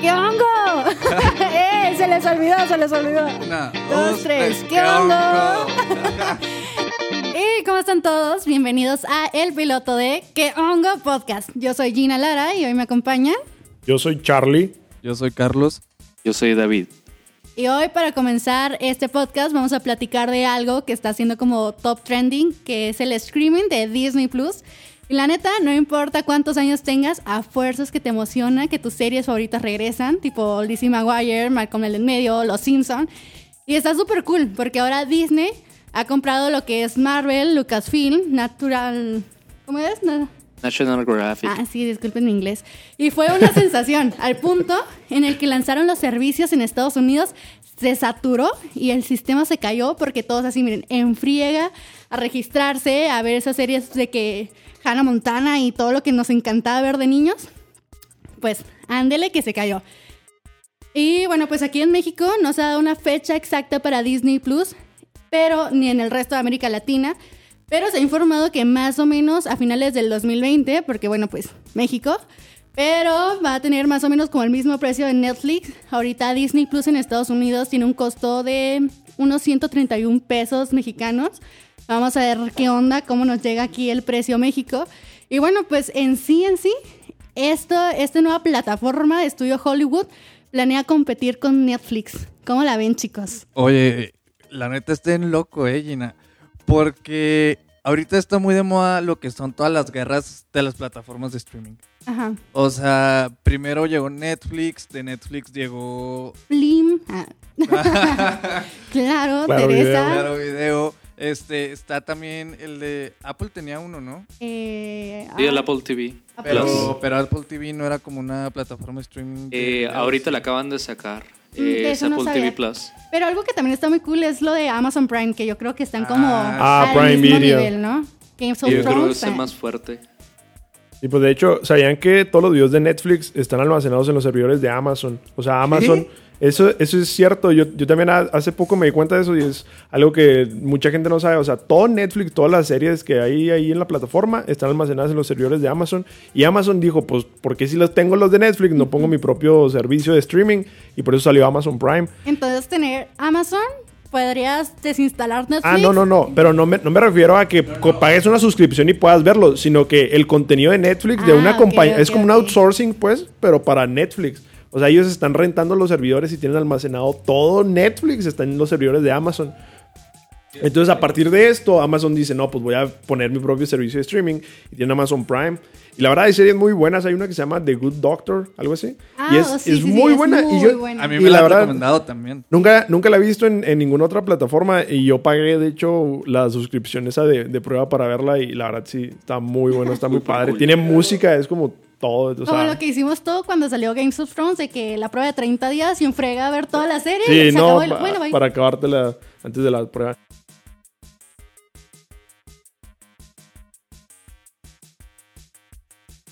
¿Qué hongo? ¡Eh! Se les olvidó, se les olvidó. Una, Dos, tres. ¿Qué hongo? ¿Y cómo están todos? Bienvenidos a el piloto de ¿Qué hongo podcast? Yo soy Gina Lara y hoy me acompaña. Yo soy Charlie. Yo soy Carlos. Yo soy David. Y hoy para comenzar este podcast vamos a platicar de algo que está haciendo como top trending, que es el streaming de Disney Plus. Y la neta, no importa cuántos años tengas, a fuerzas que te emociona que tus series favoritas regresan, tipo Lizzie McGuire, Malcolm el en medio, Los Simpson. Y está súper cool, porque ahora Disney ha comprado lo que es Marvel, Lucasfilm, Natural... ¿Cómo es? Na- National Geographic. Ah, sí, disculpen mi inglés. Y fue una sensación, al punto en el que lanzaron los servicios en Estados Unidos, se saturó y el sistema se cayó porque todos así, miren, en friega a registrarse, a ver esas series de que Hannah Montana y todo lo que nos encantaba ver de niños. Pues, ándele que se cayó. Y bueno, pues aquí en México no se ha dado una fecha exacta para Disney Plus, pero ni en el resto de América Latina. Pero se ha informado que más o menos a finales del 2020, porque bueno, pues México, pero va a tener más o menos como el mismo precio de Netflix. Ahorita Disney Plus en Estados Unidos tiene un costo de unos 131 pesos mexicanos. Vamos a ver qué onda, cómo nos llega aquí el precio México. Y bueno, pues en sí, en sí, esto, esta nueva plataforma de estudio Hollywood planea competir con Netflix. ¿Cómo la ven, chicos? Oye, la neta está en loco, eh, Gina. Porque ahorita está muy de moda lo que son todas las guerras de las plataformas de streaming. Ajá. O sea, primero llegó Netflix, de Netflix llegó Blim. Ah. claro, Claro, Teresa. Claro Video. Este, está también el de Apple tenía uno, ¿no? Eh, Sí, el ah, Apple TV. Apple Pero, pero Apple TV no era como una plataforma de streaming. de Eh, ahorita la acaban de sacar. Mm, Eh, es no Apple. TV Plus. Pero algo que también está muy cool es lo de Amazon Prime, que yo creo que están como Ah, al Prime mismo Video. nivel, ¿no? Games of Yo creo que es el más fuerte. Y pues de hecho, ¿sabían que todos los videos de Netflix están almacenados en los servidores de Amazon? O sea, Amazon, eso, eso es cierto. Yo, yo también ha- hace poco me di cuenta de eso y es algo que mucha gente no sabe. O sea, todo Netflix, todas las series que hay ahí en la plataforma están almacenadas en los servidores de Amazon. Y Amazon dijo, pues, ¿por qué si los tengo los de Netflix no pongo mi propio servicio de streaming? Y por eso salió Amazon Prime. Entonces, tener Amazon, podrías desinstalar Netflix. Ah, no, no, no, pero no me, no me refiero a que pagues una suscripción y puedas verlo, sino que el contenido de Netflix de Ah, una ok, compañía es como un outsourcing, pues, pero para Netflix. O sea, ellos están rentando los servidores y tienen almacenado todo Netflix, está en los servidores de Amazon. Entonces, a partir de esto, Amazon dice, no, pues voy a poner mi propio servicio de streaming y tiene Amazon Prime. Y la verdad, hay series muy buenas. Hay una que se llama The Good Doctor, algo así. Ah, y es, oh, sí, es sí, sí, muy es buena. muy y yo, buena. A mí y me la la han verdad- recomendado también. Nunca, nunca la he visto en, en ninguna otra plataforma y yo pagué, de hecho, la suscripción esa de, de prueba para verla y la verdad sí, está muy bueno, está muy padre. Tiene música, es como todo. O Como sea, lo que hicimos todo cuando salió Games of Thrones, de que la prueba de 30 días y un frega a ver toda la serie y sí, se no, acabó el... pa- Bueno, bye. para acabártela antes de la prueba.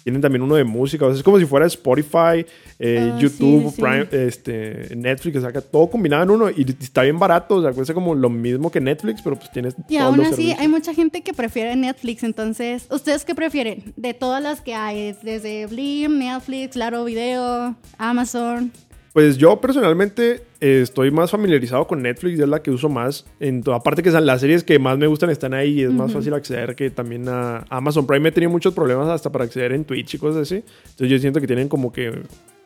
Tienen también uno de música, o sea, es como si fuera Spotify, eh, Ah, YouTube, sí, sí, sí. Prime, este, Netflix, saca todo combinado en uno y está bien barato, o sea, cuesta como lo mismo que Netflix, pero pues tienes Y todos aún los así servicios. hay mucha gente que prefiere Netflix, entonces, ¿ustedes qué prefieren? De todas las que hay, desde Blim, Netflix, Claro Video, Amazon. Pues yo personalmente eh, estoy más familiarizado con Netflix, es la que uso más. En to- aparte que las series que más me gustan están ahí y es más fácil acceder que también a Amazon Prime. He tenido muchos problemas hasta para acceder en Twitch y cosas así. Entonces yo siento que tienen como que,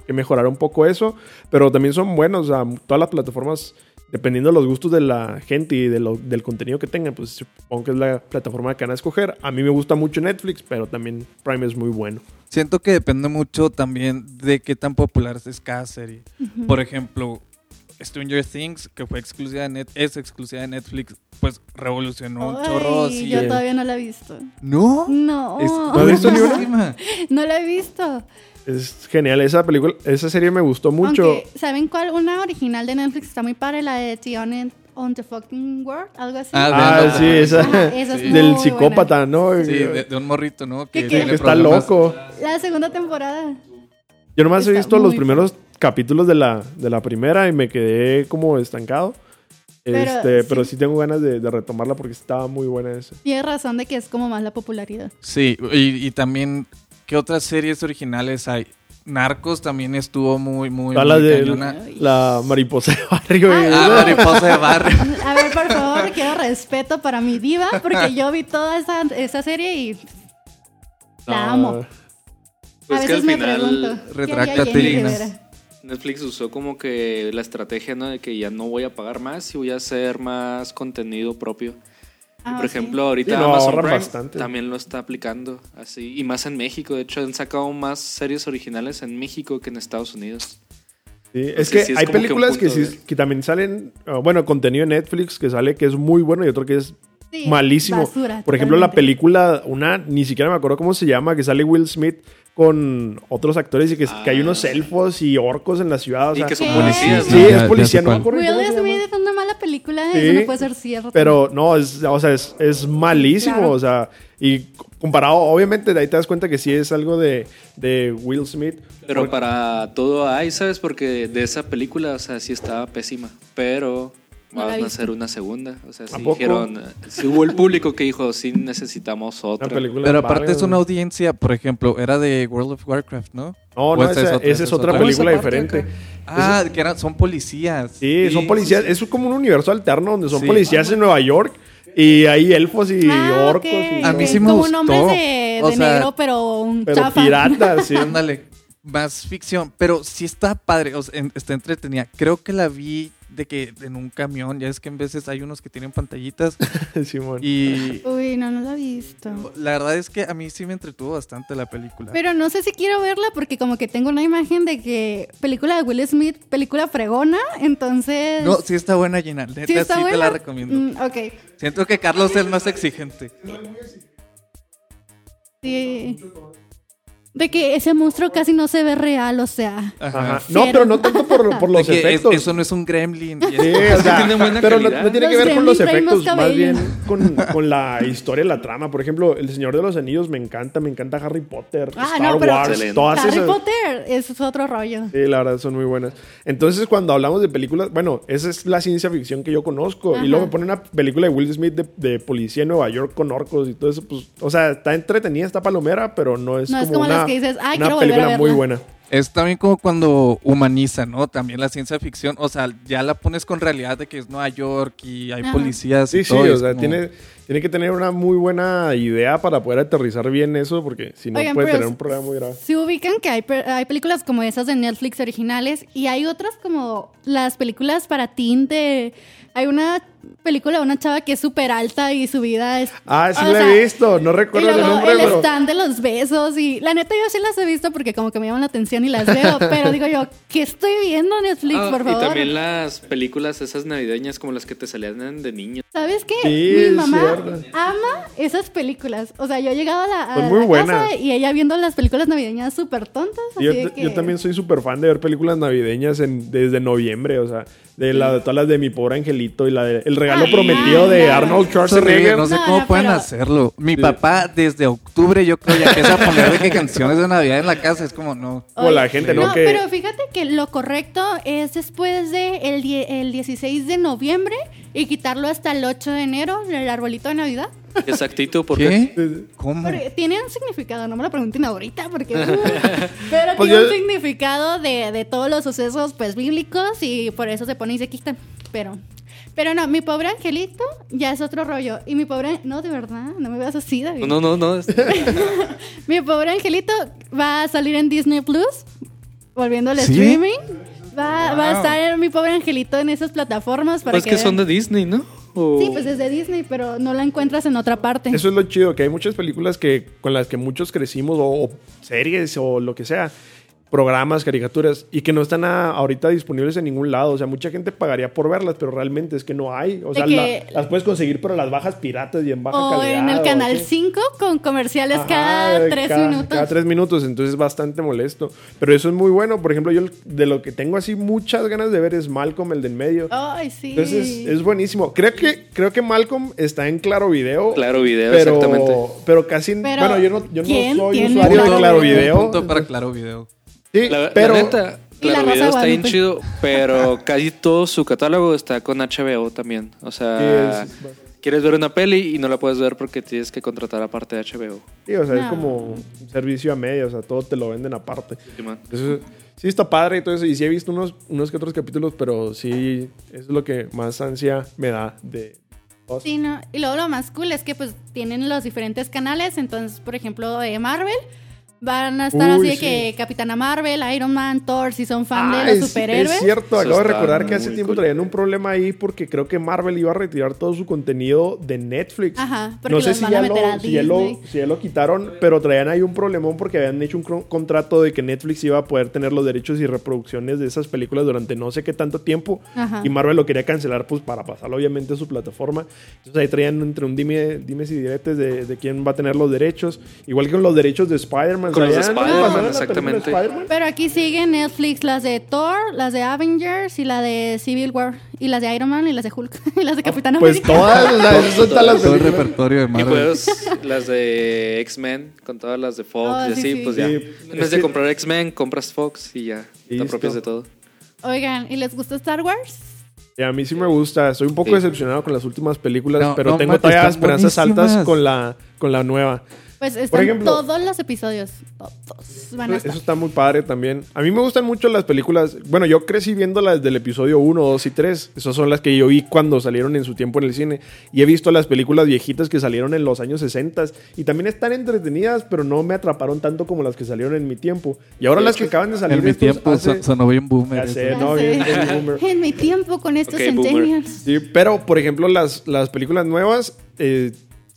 que mejorar un poco eso. Pero también son buenos, o sea, todas las plataformas, dependiendo de los gustos de la gente y de lo- del contenido que tengan, pues supongo que es la plataforma que van a escoger. A mí me gusta mucho Netflix, pero también Prime es muy bueno. Siento que depende mucho también de qué tan popular es cada serie. Por ejemplo, Stranger Things, que fue exclusiva de Net, es exclusiva de Netflix, pues revolucionó un Ay, chorro. sí. yo todavía no la he visto. ¿No? No, Es- ¿No has visto ni una? buenísima. no la he visto. Es genial esa película, esa serie me gustó mucho. Aunque, ¿saben cuál? Una original de Netflix está muy padre, la de The on, on the Fucking World, algo así. Ah, Ah, de- sí, esa. Esa es del psicópata, ¿no? Sí, de, de un morrito, ¿no? ¿Qué, Que, está loco. La segunda temporada. Yo nomás he Está visto los primeros capítulos de la, de la primera y me quedé como estancado. Pero, Este, sí. pero sí tengo ganas de, de retomarla porque estaba muy buena esa. Tienes razón de que es como más la popularidad. Sí, y, y también, ¿qué otras series originales hay? Narcos también estuvo muy, muy, la muy de cañona. la mariposa de barrio. Ay. Ah, mariposa de barrio. A ver, por favor, quiero respeto para mi diva, porque yo vi toda esa, esa serie y la Ah, amo. Pues a que veces al me final pregunto. ¿qué retráctate? Netflix usó como que la estrategia, ¿no? De que ya no voy a pagar más y voy a hacer más contenido propio. Ah, Por sí. ejemplo, ahorita Sí, no, Amazon ahorran Prime bastante. también lo está aplicando así. Y más en México. De hecho, han sacado más series originales en México que en Estados Unidos. Sí, es que sí es hay que películas que, punto sí- de- que también salen, ah, bueno, contenido en Netflix que sale que es muy bueno y otro que es Sí, malísimo. basura, Por ejemplo, la película, una, ni siquiera me acuerdo cómo se llama, que sale Will Smith con otros actores y que, que hay unos elfos y orcos en la ciudad. o Y sea, que son policías. Sí, es policía, no me acuerdo Will. Smith película, Sí. eso no puede ser cierto. Pero no, es, o sea, es, es malísimo. Claro. O sea, y comparado, obviamente, de ahí te das cuenta que sí es algo de, de Will Smith. Pero Porque- para todo hay, ¿sabes? Porque de esa película, o sea, sí estaba pésima. Pero van a hacer una segunda. O sea, ¿A sí dijeron. eh, Sí hubo el público que dijo, sí necesitamos Una otra. película Pero aparte es una audiencia, por ejemplo, era de World of Warcraft, ¿no? No, ¿O no, esa esa, esa es otra película parte diferente. Ah, que eran, son policías. Sí, son policías. sí, Es como un universo alterno donde son Sí. policías en Nueva York y hay elfos y Ah, orcos. y- A mí sí me como gustó. nombres de, O de sea, negro, pero un Pero chafa. piratas, sí. Ándale, más ficción, pero sí está padre, o sea, en- está entretenida. Creo que la vi de que en un camión, ya es que en veces hay unos que tienen pantallitas Simón. y Uy, no, no la he visto. la verdad es que a mí sí me entretuvo bastante la película. Pero no sé si quiero verla porque como que tengo una imagen de que película de Will Smith, película fregona, entonces... No, sí está buena, Gina. Neta, ¿Sí sí, está te buena? la recomiendo. Mm, ok. Siento que Carlos es más exigente. Sí. De que ese monstruo casi no se ve real, o sea... Ajá. No, pero no tanto por, por De los es- efectos. eso no es un gremlin. Sí, o sea, tiene buena pero no, tiene que Los ver con los efectos, más bien con, con la historia la trama. Por ejemplo, El Señor de los Anillos me encanta, me encanta Harry Potter, Ah, Star no, pero Wars, Excelente. todas Harry esas. Potter es otro rollo. Sí, la verdad son muy buenas. Entonces, cuando hablamos de películas, bueno, esa es la ciencia ficción que yo conozco. Ajá. Y luego me pone una película de Will Smith de, de policía en Nueva York con orcos y todo eso. Pues, o sea, está entretenida, está palomera, pero no es No es como, como una, que dices, "Ay, una quiero volver a película muy verla". buena. Es también como cuando humaniza, ¿no? También la ciencia ficción. O sea, ya la pones con realidad de que es Nueva York y hay Ajá. policías. Sí, y sí, todo, o sea, como- tiene, tiene que tener una muy buena idea para poder aterrizar bien eso, porque si no Oigan, puede pero tener un problema muy grave. Si ubican que hay, hay películas como esas de Netflix originales y hay otras como las películas para teen de... Hay una película de una chava que es súper alta y su vida es... Ah, sí la sea, he visto, no Y recuerdo el luego nombre, el pero... stand de los besos y la neta yo sí las he visto porque como que me llaman la atención y las veo, pero digo yo, ¿qué estoy viendo Netflix, Ah, por y favor? también las películas esas navideñas como las que te salían de niño. ¿Sabes qué? Sí, Mi mamá ama esas películas. O sea, yo he llegado a la, a Son muy la buenas. casa y ella viendo las películas navideñas súper tontas. Sí, Yo, de yo que- también soy súper fan de ver películas navideñas en- desde noviembre, o sea, de la, todas las de Mi Pobre Angelito y la de El Regalo Ay, Prometido de. Arnold Schwarzenegger. no sé No, cómo no, pueden pero- hacerlo. Mi Sí. papá desde octubre yo creo ya empieza a poner de que canciones de Navidad en la casa. Es como, no. Como la gente, ¿no? No, Que- pero fíjate que lo correcto es después de el, die- el 16 de noviembre y quitarlo hasta el 8 de enero, el arbolito de Navidad. Exactito, porque ¿Qué? ¿Cómo? Porque tiene un significado, no me lo pregunten ahorita porque... pero Pues tiene yo- un significado de, de todos los sucesos pues bíblicos y por eso se pone y se quitan. Pero... Pero no, mi pobre angelito ya es otro rollo. Y mi pobre... No, de verdad, no me veas así, David. No, no, no. es- Mi pobre angelito va a salir en Disney Plus, volviendo al ¿Sí? streaming. Va, va a Wow. estar en mi pobre angelito en esas plataformas para Pues que, que son de Disney, ¿no? O- Sí, pues es de Disney, pero no la encuentras en otra parte. Eso es lo chido, que hay muchas películas que con las que muchos crecimos, o, o series, o lo que sea, programas, caricaturas, y que no están a- ahorita disponibles en ningún lado. O sea, mucha gente pagaría por verlas, pero realmente es que no hay. O sea, la- las puedes conseguir, pero las bajas piratas y en baja o calidad. en el canal así. 5 con comerciales Ajá, cada tres cada- minutos. Cada tres minutos, entonces es bastante molesto. Pero eso es muy bueno. Por ejemplo, yo de lo que tengo así muchas ganas de ver es Malcolm, el de en medio. Ay, sí. Entonces es buenísimo. Creo que, creo que Malcolm está en Claro Video. Claro Video, pero, exactamente. Pero casi. Pero, bueno, yo no, yo no ¿quién soy usuario de Claro? Video. Punto para Claro Video. Sí, La, la pero. neta, Y La Claro Rosa Video de está bien chido, pero casi todo su catálogo está con HBO también. O sí, sea, es- quieres ver una peli y no la puedes ver porque tienes que contratar aparte de HBO. Sí, o sea, es No. como un servicio a media, o sea, todo te lo venden aparte. Simón. Eso, sí está padre y todo eso. Y sí he visto unos, unos que otros capítulos, pero sí, eso es lo que más ansia me da de... Sí, no. Y luego lo más cool es que pues tienen los diferentes canales. Entonces, por ejemplo, de Marvel. Van a estar Uy, así de sí. que Capitana Marvel, Iron Man, Thor, si son fan Ah, de los es- superhéroes. Es cierto, acabo de recordar que hace tiempo cool. traían un problema ahí porque creo que Marvel iba a retirar todo su contenido de Netflix. Ajá, porque no sé los si van ya, a meter lo, a si, ya lo, si ya lo quitaron, pero traían ahí un problemón porque habían hecho un contrato de que Netflix iba a poder tener los derechos y reproducciones de esas películas durante no sé qué tanto tiempo. Ajá. Y Marvel lo quería cancelar pues para pasarlo obviamente a su plataforma. Entonces ahí traían entre un dime, dimes y diretes de, de quién va a tener los derechos. Igual que con los derechos de Spider-Man. Con los. Spider-Man, exactamente. Pero aquí sigue Netflix las de Thor, las de Avengers y la de Civil War. Y las de Iron Man y las de Hulk. y las de Capitán Pues América. todas, o sea, esas son todas las Todo el repertorio de Y Marvel. pues las de X-Men, con todas las de Fox Oh, y sí, así, sí. pues ya. Sí, en vez de comprar X-Men, compras Fox y ya. Te apropias de todo. Oigan, ¿y les gusta Star Wars? Y a mí sí me gusta. Estoy un poco Sí. decepcionado con las últimas películas, No, pero no tengo todavía esperanzas altas con la, con la nueva. Pues están ejemplo- todos los episodios. Todos van a Eso estar. está muy padre también. A mí me gustan mucho las películas. Bueno, yo crecí viéndolas desde el episodio 1, 2 y 3. Esas son las que yo vi cuando salieron en su tiempo en el cine. Y he visto las películas viejitas que salieron en los años 60 y también están entretenidas, pero no me atraparon tanto como las que salieron en mi tiempo. Y ahora las que acaban de salir En mi tiempo hace- son- sonó bien boomer. Ya sé, eso. Ya no, bien- bien boomer. En mi tiempo con estos Ok, boomer. centennials. Sí, pero por ejemplo, las, las películas nuevas, eh,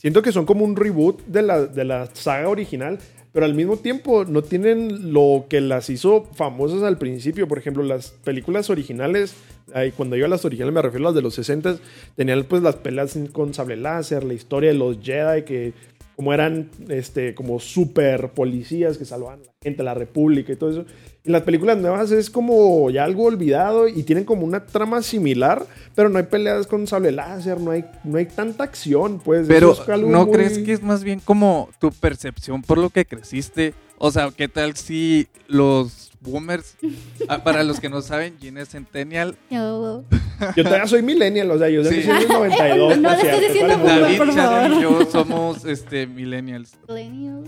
siento que son como un reboot de la, de la saga original, pero al mismo tiempo no tienen lo que las hizo famosas al principio. Por ejemplo, las películas originales, ay, cuando digo las originales me refiero a las de los 60, tenían pues las peleas con sable láser, la historia de los Jedi que como eran este como super policías que salvaban a la gente, la república y todo eso. Y las películas nuevas es como ya algo olvidado y tienen como una trama similar, pero no hay peleas con sable láser, no hay, no hay tanta acción, pues. Pero, es algo ¿no muy- crees que es más bien como tu percepción por lo que creciste? O sea, ¿qué tal si los boomers, ah, para los que no saben, Gina es Centennial, Yo- Yo todavía soy millennial, o sea, yo Sí. soy del 92. No le por cierto, estés diciendo ¿cuál es? boomer, David, por y yo somos este, millennials.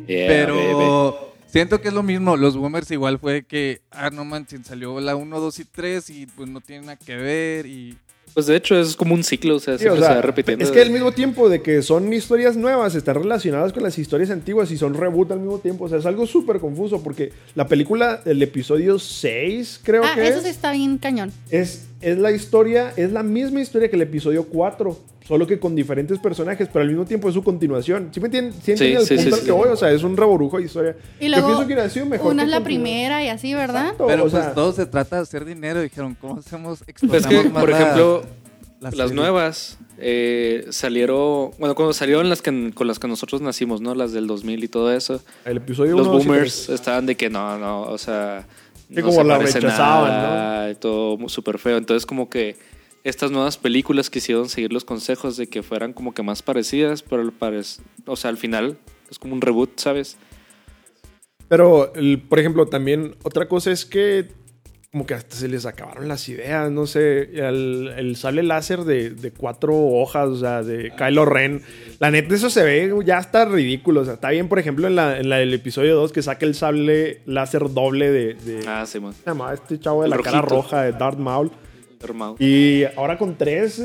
Yeah, Pero baby. siento que es lo mismo. Los boomers igual fue que, ah, no manches, salió la 1, 2 y 3 y pues no tiene nada que ver. Y Pues de hecho es como un ciclo, o sea, Sí, o siempre sea, se va repitiendo. Es que al mismo tiempo de que son historias nuevas, están relacionadas con las historias antiguas y son reboot al mismo tiempo. O sea, es algo súper confuso porque la película, el episodio 6, creo Ah, que eso es, sí está bien cañón. es, es la historia, es la misma historia que el episodio 4, solo que con diferentes personajes, pero al mismo tiempo es su continuación. ¿Sí me entienden? ¿Sí entienden Sí, el sí, punto sí, al que sí. voy? O sea, es un reborujo de historia. Y Yo luego, pienso que hubiera sido mejor. una es la continuar. primera y así, ¿verdad? Exacto, Pero o pues sea, todo se trata de hacer dinero. Dijeron, ¿cómo hacemos? Pues que, más por ejemplo, la las nuevas eh, salieron, bueno, cuando salieron las que con las que nosotros nacimos, ¿no? Las del 2000 y todo eso. el episodio Los 1, 2 y boomers 3. estaban de que no, no, o sea, Que no como se la rechazaban, nada, y todo súper feo. Entonces como que estas nuevas películas quisieron seguir los consejos de que fueran como que más parecidas, pero o sea, al final es como un reboot, ¿sabes? Pero, el- por ejemplo, también otra cosa es que como que hasta se les acabaron las ideas, no sé, el, el sable láser de, de cuatro hojas, o sea, de Kylo Ren. La neta, eso se ve ya está ridículo. O sea, está bien, por ejemplo, en la, en la del episodio 2 que saca el sable láser doble de... de Ah, sí, man. nada este chavo de El la cara roja de Darth Maul. Y ahora con tres...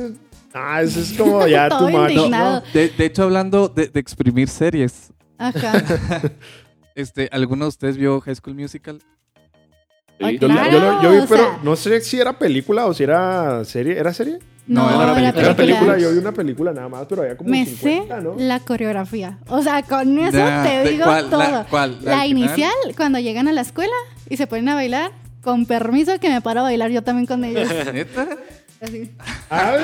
Ah, eso es como ya much. indignado. ¿no? De, de hecho, hablando de, de exprimir series, Ajá. este, ¿alguno de ustedes vio High School Musical? Ay. Yo, Claro, yo lo- yo vi, pero sea- no sé si era película o si era serie. ¿Era serie? No, No, era película. Era película, yo vi una película nada más, pero había como Me 50, sé ¿no? la coreografía. O sea, con eso Nah, te ¿de digo cuál? todo. ¿La- La, cuál? ¿La al final? inicial, cuando llegan a la escuela y se ponen a bailar, con permiso que me paro a bailar yo también con ellos. ¿Neta? Así. Ah.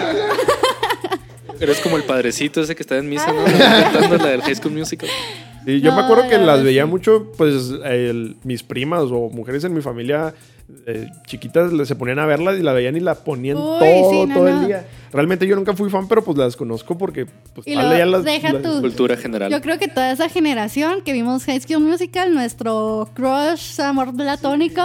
Eres como el padrecito ese que está en misa, ¿no? Cantando la del High School Musical. Sí, yo me acuerdo que la las veía sí. mucho, pues el- mis primas o mujeres en mi familia eh, chiquitas se ponían a verlas y la veían y la ponían Uy, todo, sí, no, todo no. el día. Realmente yo nunca fui fan, pero pues las conozco porque pues Y lo- leía las, deja las- tú. Cultura general. Yo creo que toda esa generación que vimos High School Musical, nuestro crush, amor platónico,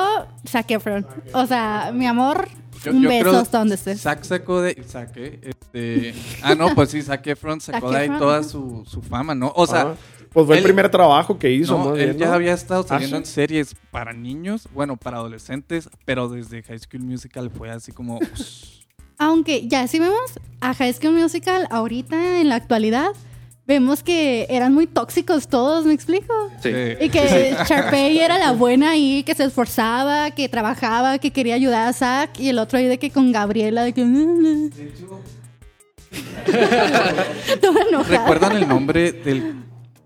Zac Efron. O sea, mi amor, Yo- un yo beso creo- hasta donde estés. Zack sacó de. Saqué. Este, ah, no, pues sí, Zac Efron sacó Zac de ahí toda su, su fama, ¿no? O sea, Ajá. Pues fue el primer trabajo que hizo, no, más él bien, ya ¿no? había estado Ah, saliendo en series para niños, bueno, para adolescentes, pero desde High School Musical fue así como. Aunque ya si vemos a High School Musical ahorita en la actualidad, vemos que eran muy tóxicos todos, ¿me explico? Sí. Y que Sharpay era la buena ahí, que se esforzaba, que trabajaba, que quería ayudar a Zack, y el otro ahí de que con Gabriela, de que... Todo enojado. ¿Recuerdan el nombre del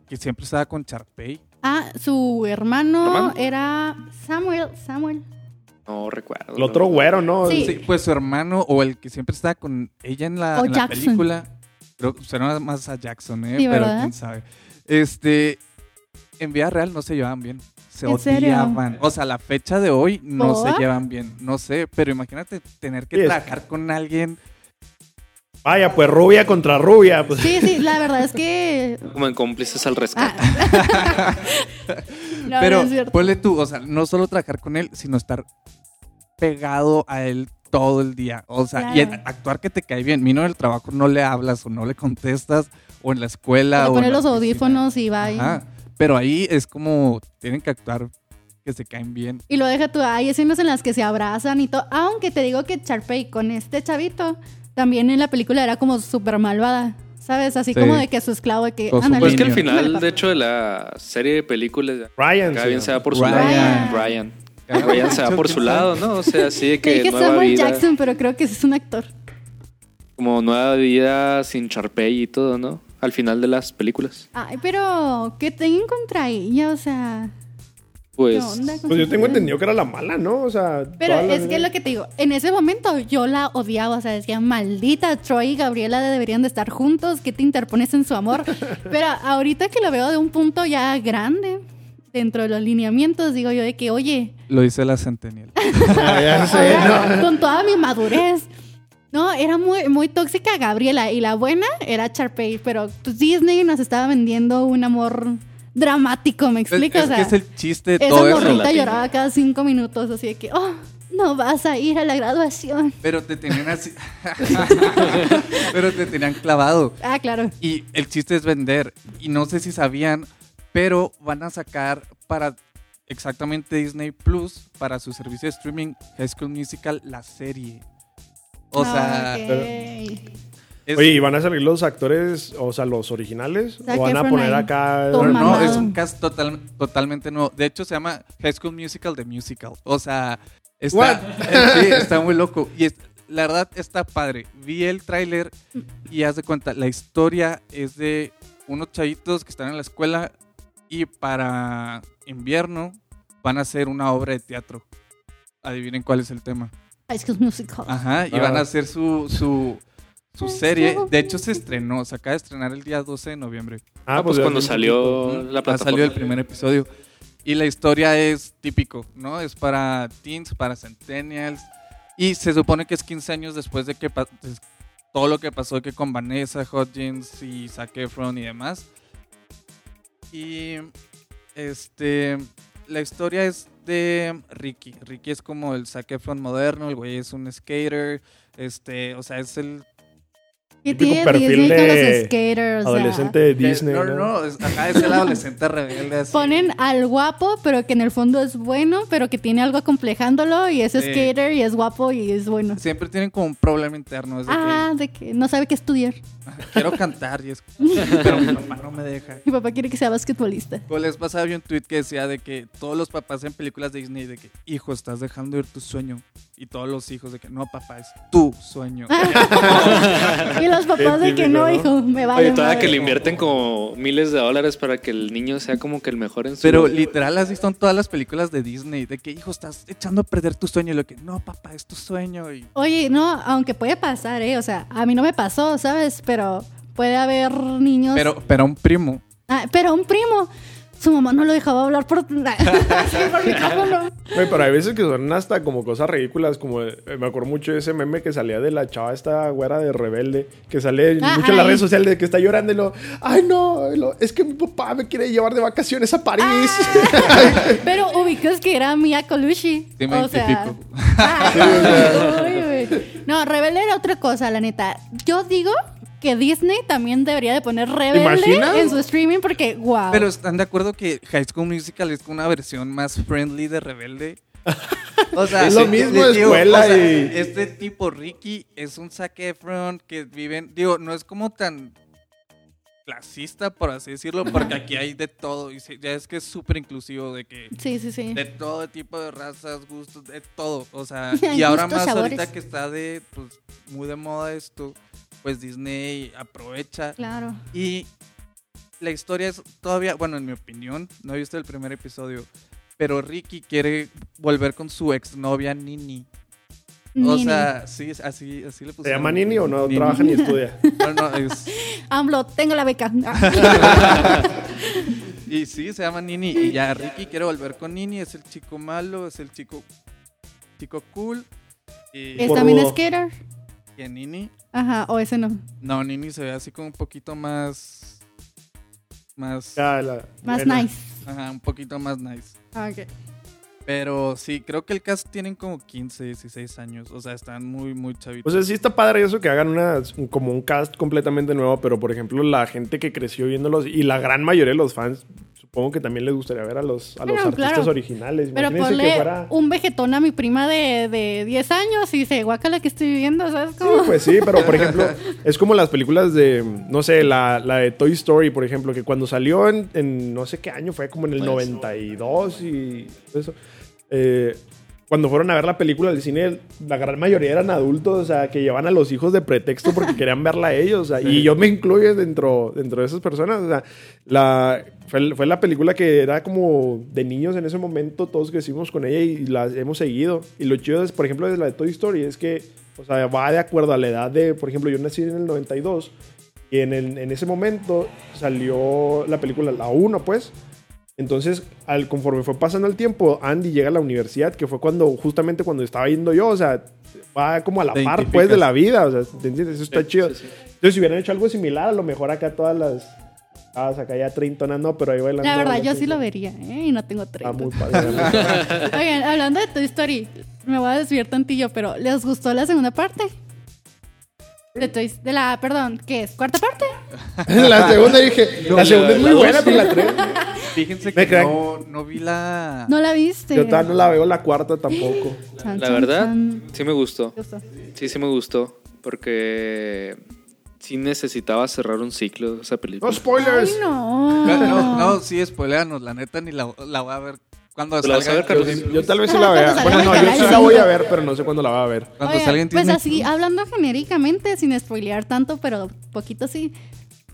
que siempre estaba con Charpey? Ah, su hermano, ¿Hermano? era Samuel, Samuel. No recuerdo. El otro güero, ¿no? Sí. Sí, pues su hermano o el que siempre estaba con ella en la, O en la Jackson. película. Creo que suena más a Jackson, ¿eh? Sí, pero ¿verdad? quién sabe. Este, en vida real no se llevaban bien. Se ¿En serio? odiaban. O sea, la fecha de hoy no ¿Por? se llevan bien. No sé, pero imagínate tener que trabajar con alguien. Vaya, pues rubia contra rubia. Pues. Sí, sí, la verdad es que... Como en cómplices al rescate. Ah. no, pero no es cierto. ponle tú, o sea, no solo trabajar con él, sino estar pegado a él todo el día. O sea, y actuar que te cae bien. Mino en el trabajo no le hablas o no le contestas, o en la escuela. Le o pone en la los oficina. audífonos y va ahí. Ajá. Pero ahí es como tienen que actuar que se caen bien. Y lo deja tú. Hay escenas en las que se abrazan y todo. Aunque te digo que Sharpay con este chavito, también en la película era como súper malvada. ¿Sabes? Así Sí. como de que su esclavo de que. Ándale, Pues que al final, de hecho, de la serie de películas, Ryan. cada bien se va por su Ryan. lado. Ryan. Ryan se va por su lado, ¿no? O sea, así de que dije nueva Samuel vida. Jackson, pero creo que es un actor. Como nueva vida sin Charpey y todo, ¿no? Al final de las películas. Ay, pero ¿qué tengo contra ella? O sea, Pues. Pues yo tengo entendido que era la mala, ¿no? O sea, Pero es que lo que te digo, en ese momento yo la odiaba, o sea, decía, maldita Troy y Gabriela deberían de estar juntos, que te interpones en su amor. Pero ahorita que lo veo de un punto ya grande, dentro de los lineamientos, digo yo de que, oye, Lo dice la Centennial. Ah, ya sé, ¿no? con toda mi madurez. No, era muy, muy tóxica Gabriela y la buena era Charpey, pero pues, Disney nos estaba vendiendo un amor dramático, ¿me explico? es o sea, que es el chiste de esa todo morrita latino. lloraba cada cinco minutos, así de que, oh, no vas a ir a la graduación. Pero te tenían así. pero te tenían clavado. Ah, claro. Y el chiste es vender. Y no sé si sabían, pero van a sacar para exactamente Disney Plus, para su servicio de streaming, High School Musical, la serie. O sea, Ah, Ok. Es, Oye, ¿y van a salir los actores, o sea, los originales? Zac ¿O van a poner ahí. acá...? No, no, mamado. es un cast total, totalmente nuevo. De hecho, se llama High School Musical The Musical. O sea, está, sí, está muy loco. Y es- la verdad está padre. Vi el tráiler y haz de cuenta, la historia es de unos chavitos que están en la escuela y para invierno van a hacer una obra de teatro. Adivinen cuál es el tema. High School Musical. Ajá, y Ah. van a hacer su, su, su serie. De hecho, se estrenó, se acaba de estrenar el día 12 de noviembre. Ah, pues ya cuando salió la plataforma. salido el primer episodio. Y la historia es típico, ¿no? Es para teens, para centennials. Y se supone que es 15 años después de que todo lo que pasó que con Vanessa Hudgens y Zac Efron y demás. Y este la historia es de Ricky. Ricky es como el Zac Efron moderno, el güey es un skater, este, o sea, es el ¿Qué tiene perfil Disney con los de skaters? O sea, Adolescente de Disney, no, ¿no? no, no, es, el adolescente rebelde así. Ponen al guapo, pero que en el fondo es bueno, pero que tiene algo acomplejándolo y es Sí. skater y es guapo y es bueno. Siempre tienen como un problema interno, es de que Ah, de que no sabe qué estudiar. Quiero cantar, y es, pero mi papá no me deja. Mi papá quiere que sea basquetbolista. Pues les pasaba un tweet que decía de que todos los papás en películas de Disney de que, hijo, estás dejando ir tu sueño. Y todos los hijos de que, no, papá, es tu sueño. y los papás de que no, ¿no? hijo, me vale Oye, todavía madre. que le invierten como miles de dólares para que el niño sea como que el mejor en su... Pero literal, así son todas las películas de Disney. De que, hijo, estás echando a perder tu sueño. Y lo que, no, papá, es tu sueño. Y Oye, no, aunque puede pasar, ¿eh? O sea, a mí no me pasó, ¿sabes? Pero puede haber niños. Pero, pero un primo Ah, pero un primo, su mamá no lo dejaba hablar por, sí, por micrófono. Pero hay veces que son hasta como cosas ridículas, como eh, me acuerdo mucho de ese meme que salía de la chava esta güera de rebelde, que sale Ah, mucho en las redes sociales de que está llorando y lo, ay no, lo- es que mi papá me quiere llevar de vacaciones a París. Ah. Pero ubicas que era Mia Colucci. Sí, me o sea, identifico. ay, uy, No, Rebelde era otra cosa, la neta. Yo digo que Disney también debería de poner Rebelde imaginas? en su streaming porque, wow. Pero están de acuerdo que High School Musical es una versión más friendly de Rebelde. O sea, Es lo mismo de escuela y- Este tipo Ricky es un Zac Efron que viven, digo, no es como tan clasista, por así decirlo, porque aquí hay de todo. Y ya es que es súper inclusivo de que Sí, sí, sí. de todo tipo de razas, gustos, de todo. O sea, y ahora más sabores. ahorita que está de, pues, muy de moda esto, pues Disney aprovecha. Claro. Y la historia es todavía, bueno, en mi opinión, no he visto el primer episodio, pero Ricky quiere volver con su exnovia Nini. O sea, sí, así, así le ¿Se pusieron. llama Nini o no? Nini. Trabaja ni estudia. No, no, es- AMLO, tengo la beca. Y sí, se llama Nini. Y ya Ricky quiere volver con Nini, es el chico malo, es el chico, chico cool. Y ¿Es Por también skater? que Nini, Ajá, o ese no. no, Nini se ve así como un poquito más, más, Ya, la- Más buena. nice. ajá, un poquito más nice. Ah, ok. Pero sí, creo que el cast tienen como 15, 16 años. O sea, están muy, muy chavitos. O sea, sí está padre eso que hagan una, como un cast completamente nuevo, pero por ejemplo, la gente que creció viéndolos y la gran mayoría de los fans, supongo que también les gustaría ver a los, a los Bueno, artistas claro. originales. Pero Imagínense ponle que fuera. un vegetón a mi prima de, de 10 años y dice, guácala que estoy viviendo, ¿sabes cómo? Sí, pues sí, pero por ejemplo, es como las películas de, no sé, la, la de Toy Story, por ejemplo, que cuando salió en, en no sé qué año, fue como en el 92 y eso. Eh, cuando fueron a ver la película del cine, la gran mayoría eran adultos, o sea, que llevan a los hijos de pretexto porque querían verla a ellos. o sea, Y yo me incluyo dentro, dentro de esas personas. O sea, la, fue, fue la película que era como de niños en ese momento, todos crecimos con ella y la hemos seguido. Y lo chido es, por ejemplo, de la de Toy Story, es que, o sea, va de acuerdo a la edad de, por ejemplo, yo nací en el 92 y en, el- en ese momento salió la película, la 1, pues. Entonces, al, conforme fue pasando el tiempo, Andy llega a la universidad, que fue cuando, justamente cuando estaba yendo yo, o sea, va como a la par, pues, de la vida, o sea, ¿te entiendes? Eso está Sí, chido. sí, sí. Entonces, si hubieran hecho algo similar, a lo mejor acá todas las... Ah, acá ya treintonas, no, pero ahí bailando. La verdad, yo sí lo vería, ¿eh? Y no tengo 30. Ah, muy padre. Oigan, hablando de Toy Story, me voy a desviar tantillo, pero ¿les gustó la segunda parte? De Toy de la, perdón, ¿qué es? ¿Cuarta parte? la segunda dije, la segunda es muy la buena, pero la tres... Fíjense que crean- no, no vi la... No la viste. Yo todavía no la veo la cuarta tampoco. Chan, La chan, verdad, chan. sí me gustó. Sí, sí me gustó. Porque sí necesitaba cerrar un ciclo esa película. ¡No spoilers! Ay, no. No, no, sí, spoileanos, la neta ni la, la voy a ver cuando ¿Tú la vas a salga. ver, Carlos? Yo, yo tal vez sí la vea. Bueno, no, yo sí la voy a ver, pero no sé cuándo la va a ver. Cuando Oigan, salga en pues Disney así, Plus. hablando genéricamente, sin spoilear tanto, pero poquito sí,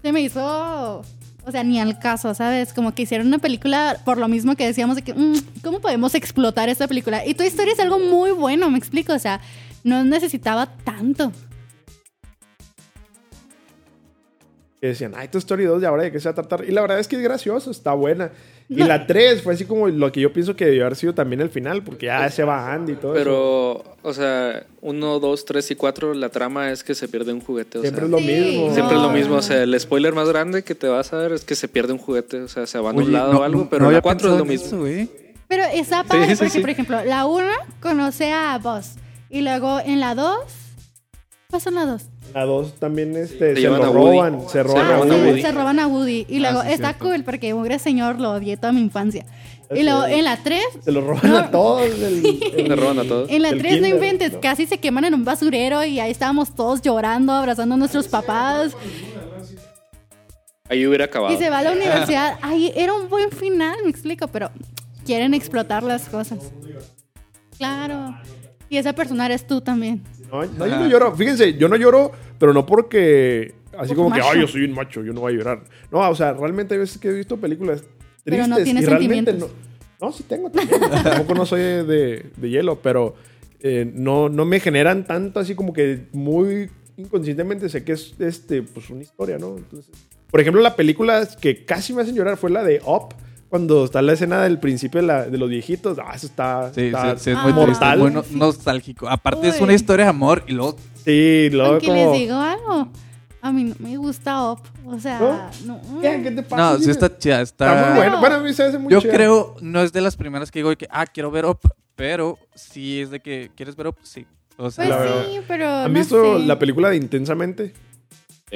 se me hizo, o sea, ni al caso, ¿sabes? Como que hicieron una película por lo mismo que decíamos de que, mm, ¿cómo podemos explotar esta película? Y tu historia es algo muy bueno, me explico, o sea, no necesitaba tanto. Que decían, ay, tu Story 2, ¿y ahora de qué se va a tratar? Y la verdad es que es gracioso, está buena. Y No. la 3 fue así como lo que yo pienso que debió haber sido también el final, porque ya se va Andy y todo eso. Pero, o sea, uno, dos, tres y cuatro, la trama es que se pierde un juguete. O Siempre sea, es lo Sí, mismo. siempre es lo No, mismo. no. O sea, el spoiler más grande que te vas a ver es que se pierde un juguete. O sea, se va a un lado no- o algo, no- pero no la había cuatro es lo mismo. eso. Pero está padre Sí, sí, porque, sí. por ejemplo, la 1 conoce a Buzz y luego en la 2, pasa en la 2? La 2 también este, Se lo roban, se roban Ah, a roban a se, Woody. Se roban a Woody. Y luego sí, está cierto. cool porque mugre señor lo odié toda mi infancia. Y luego en la 3, Se lo roban No. a todos. el- el- Se roban a todos. en la El 3 no inventes, ¿no? casi se queman en un basurero y ahí estábamos todos llorando, abrazando a nuestros papás. Ahí hubiera acabado. Y se va a la universidad. Ahí era un buen final, me explico, pero quieren explotar las cosas. Claro. Y esa persona eres tú también. No, no, yo no lloro. Fíjense, yo no lloro, pero no porque. Así como que, ay, yo soy un macho, yo no voy a llorar. No, o sea, realmente hay veces que he visto películas tristes Pero no tienes y realmente no. sentimientos. No, sí tengo también. Tampoco no soy de, de- de hielo, pero eh, no, no me generan tanto así como que muy inconscientemente sé que es este, pues una historia, ¿no? Entonces, Por ejemplo, la película que casi me hacen llorar fue la de Up. Cuando está la escena del principio de, la- de los viejitos, ah, eso está, Sí, está sí, sí, es muy triste, mortal. muy no- nostálgico. Aparte es una historia de amor y luego Sí, luego Aunque como... les digo algo, a mí no me gusta Op. O sea, no. ¿Qué? ¿Qué te pasa? No, sí está chida. Está, Está muy bueno. Bueno, a mí se hace muy Yo chida. creo, no es de las primeras que digo que, ah, quiero ver Up, pero sí es de que, ¿quieres ver Up? Sí. O sea, Pues sí, pero. ¿Han no visto sé. la película de Intensamente?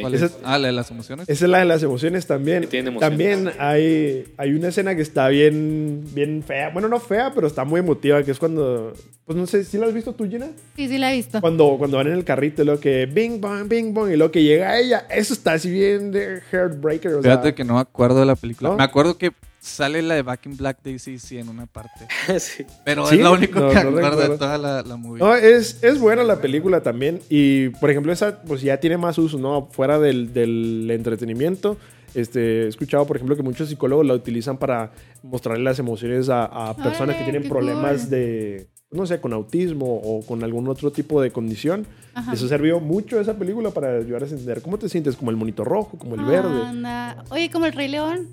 ¿Cuál esa es? es- Ah, la de las emociones. Esa es la de las emociones también. Que tiene emociones. También hay, hay una escena que está bien, bien fea. Bueno, no fea, pero está muy emotiva, que es cuando... Pues no sé, ¿sí la has visto tú, Gina? Sí, sí la he visto. Cuando, cuando van en el carrito y luego que bing, bong, bing, bong, y luego que llega ella. Eso está así bien de heartbreaker. O sea, Fíjate que no me acuerdo de la película. ¿No? Me acuerdo que sale la de Back in Black Daisy sí en una parte. sí. Pero ¿Sí? es lo único No, que no acuerdo de toda la, la movie. No, es, es buena la película también. Y, por ejemplo, esa pues ya tiene más uso, ¿no? Fuera del, del entretenimiento. Este, he escuchado, por ejemplo, que muchos psicólogos la utilizan para mostrarle las emociones a, a personas que Órale, tienen problemas cool. de, no sé, con autismo o con algún otro tipo de condición. Ajá. Eso sirvió mucho esa película para ayudar a entender cómo te sientes, como el monito rojo, como el verde. Anda. Oye, como el Rey León.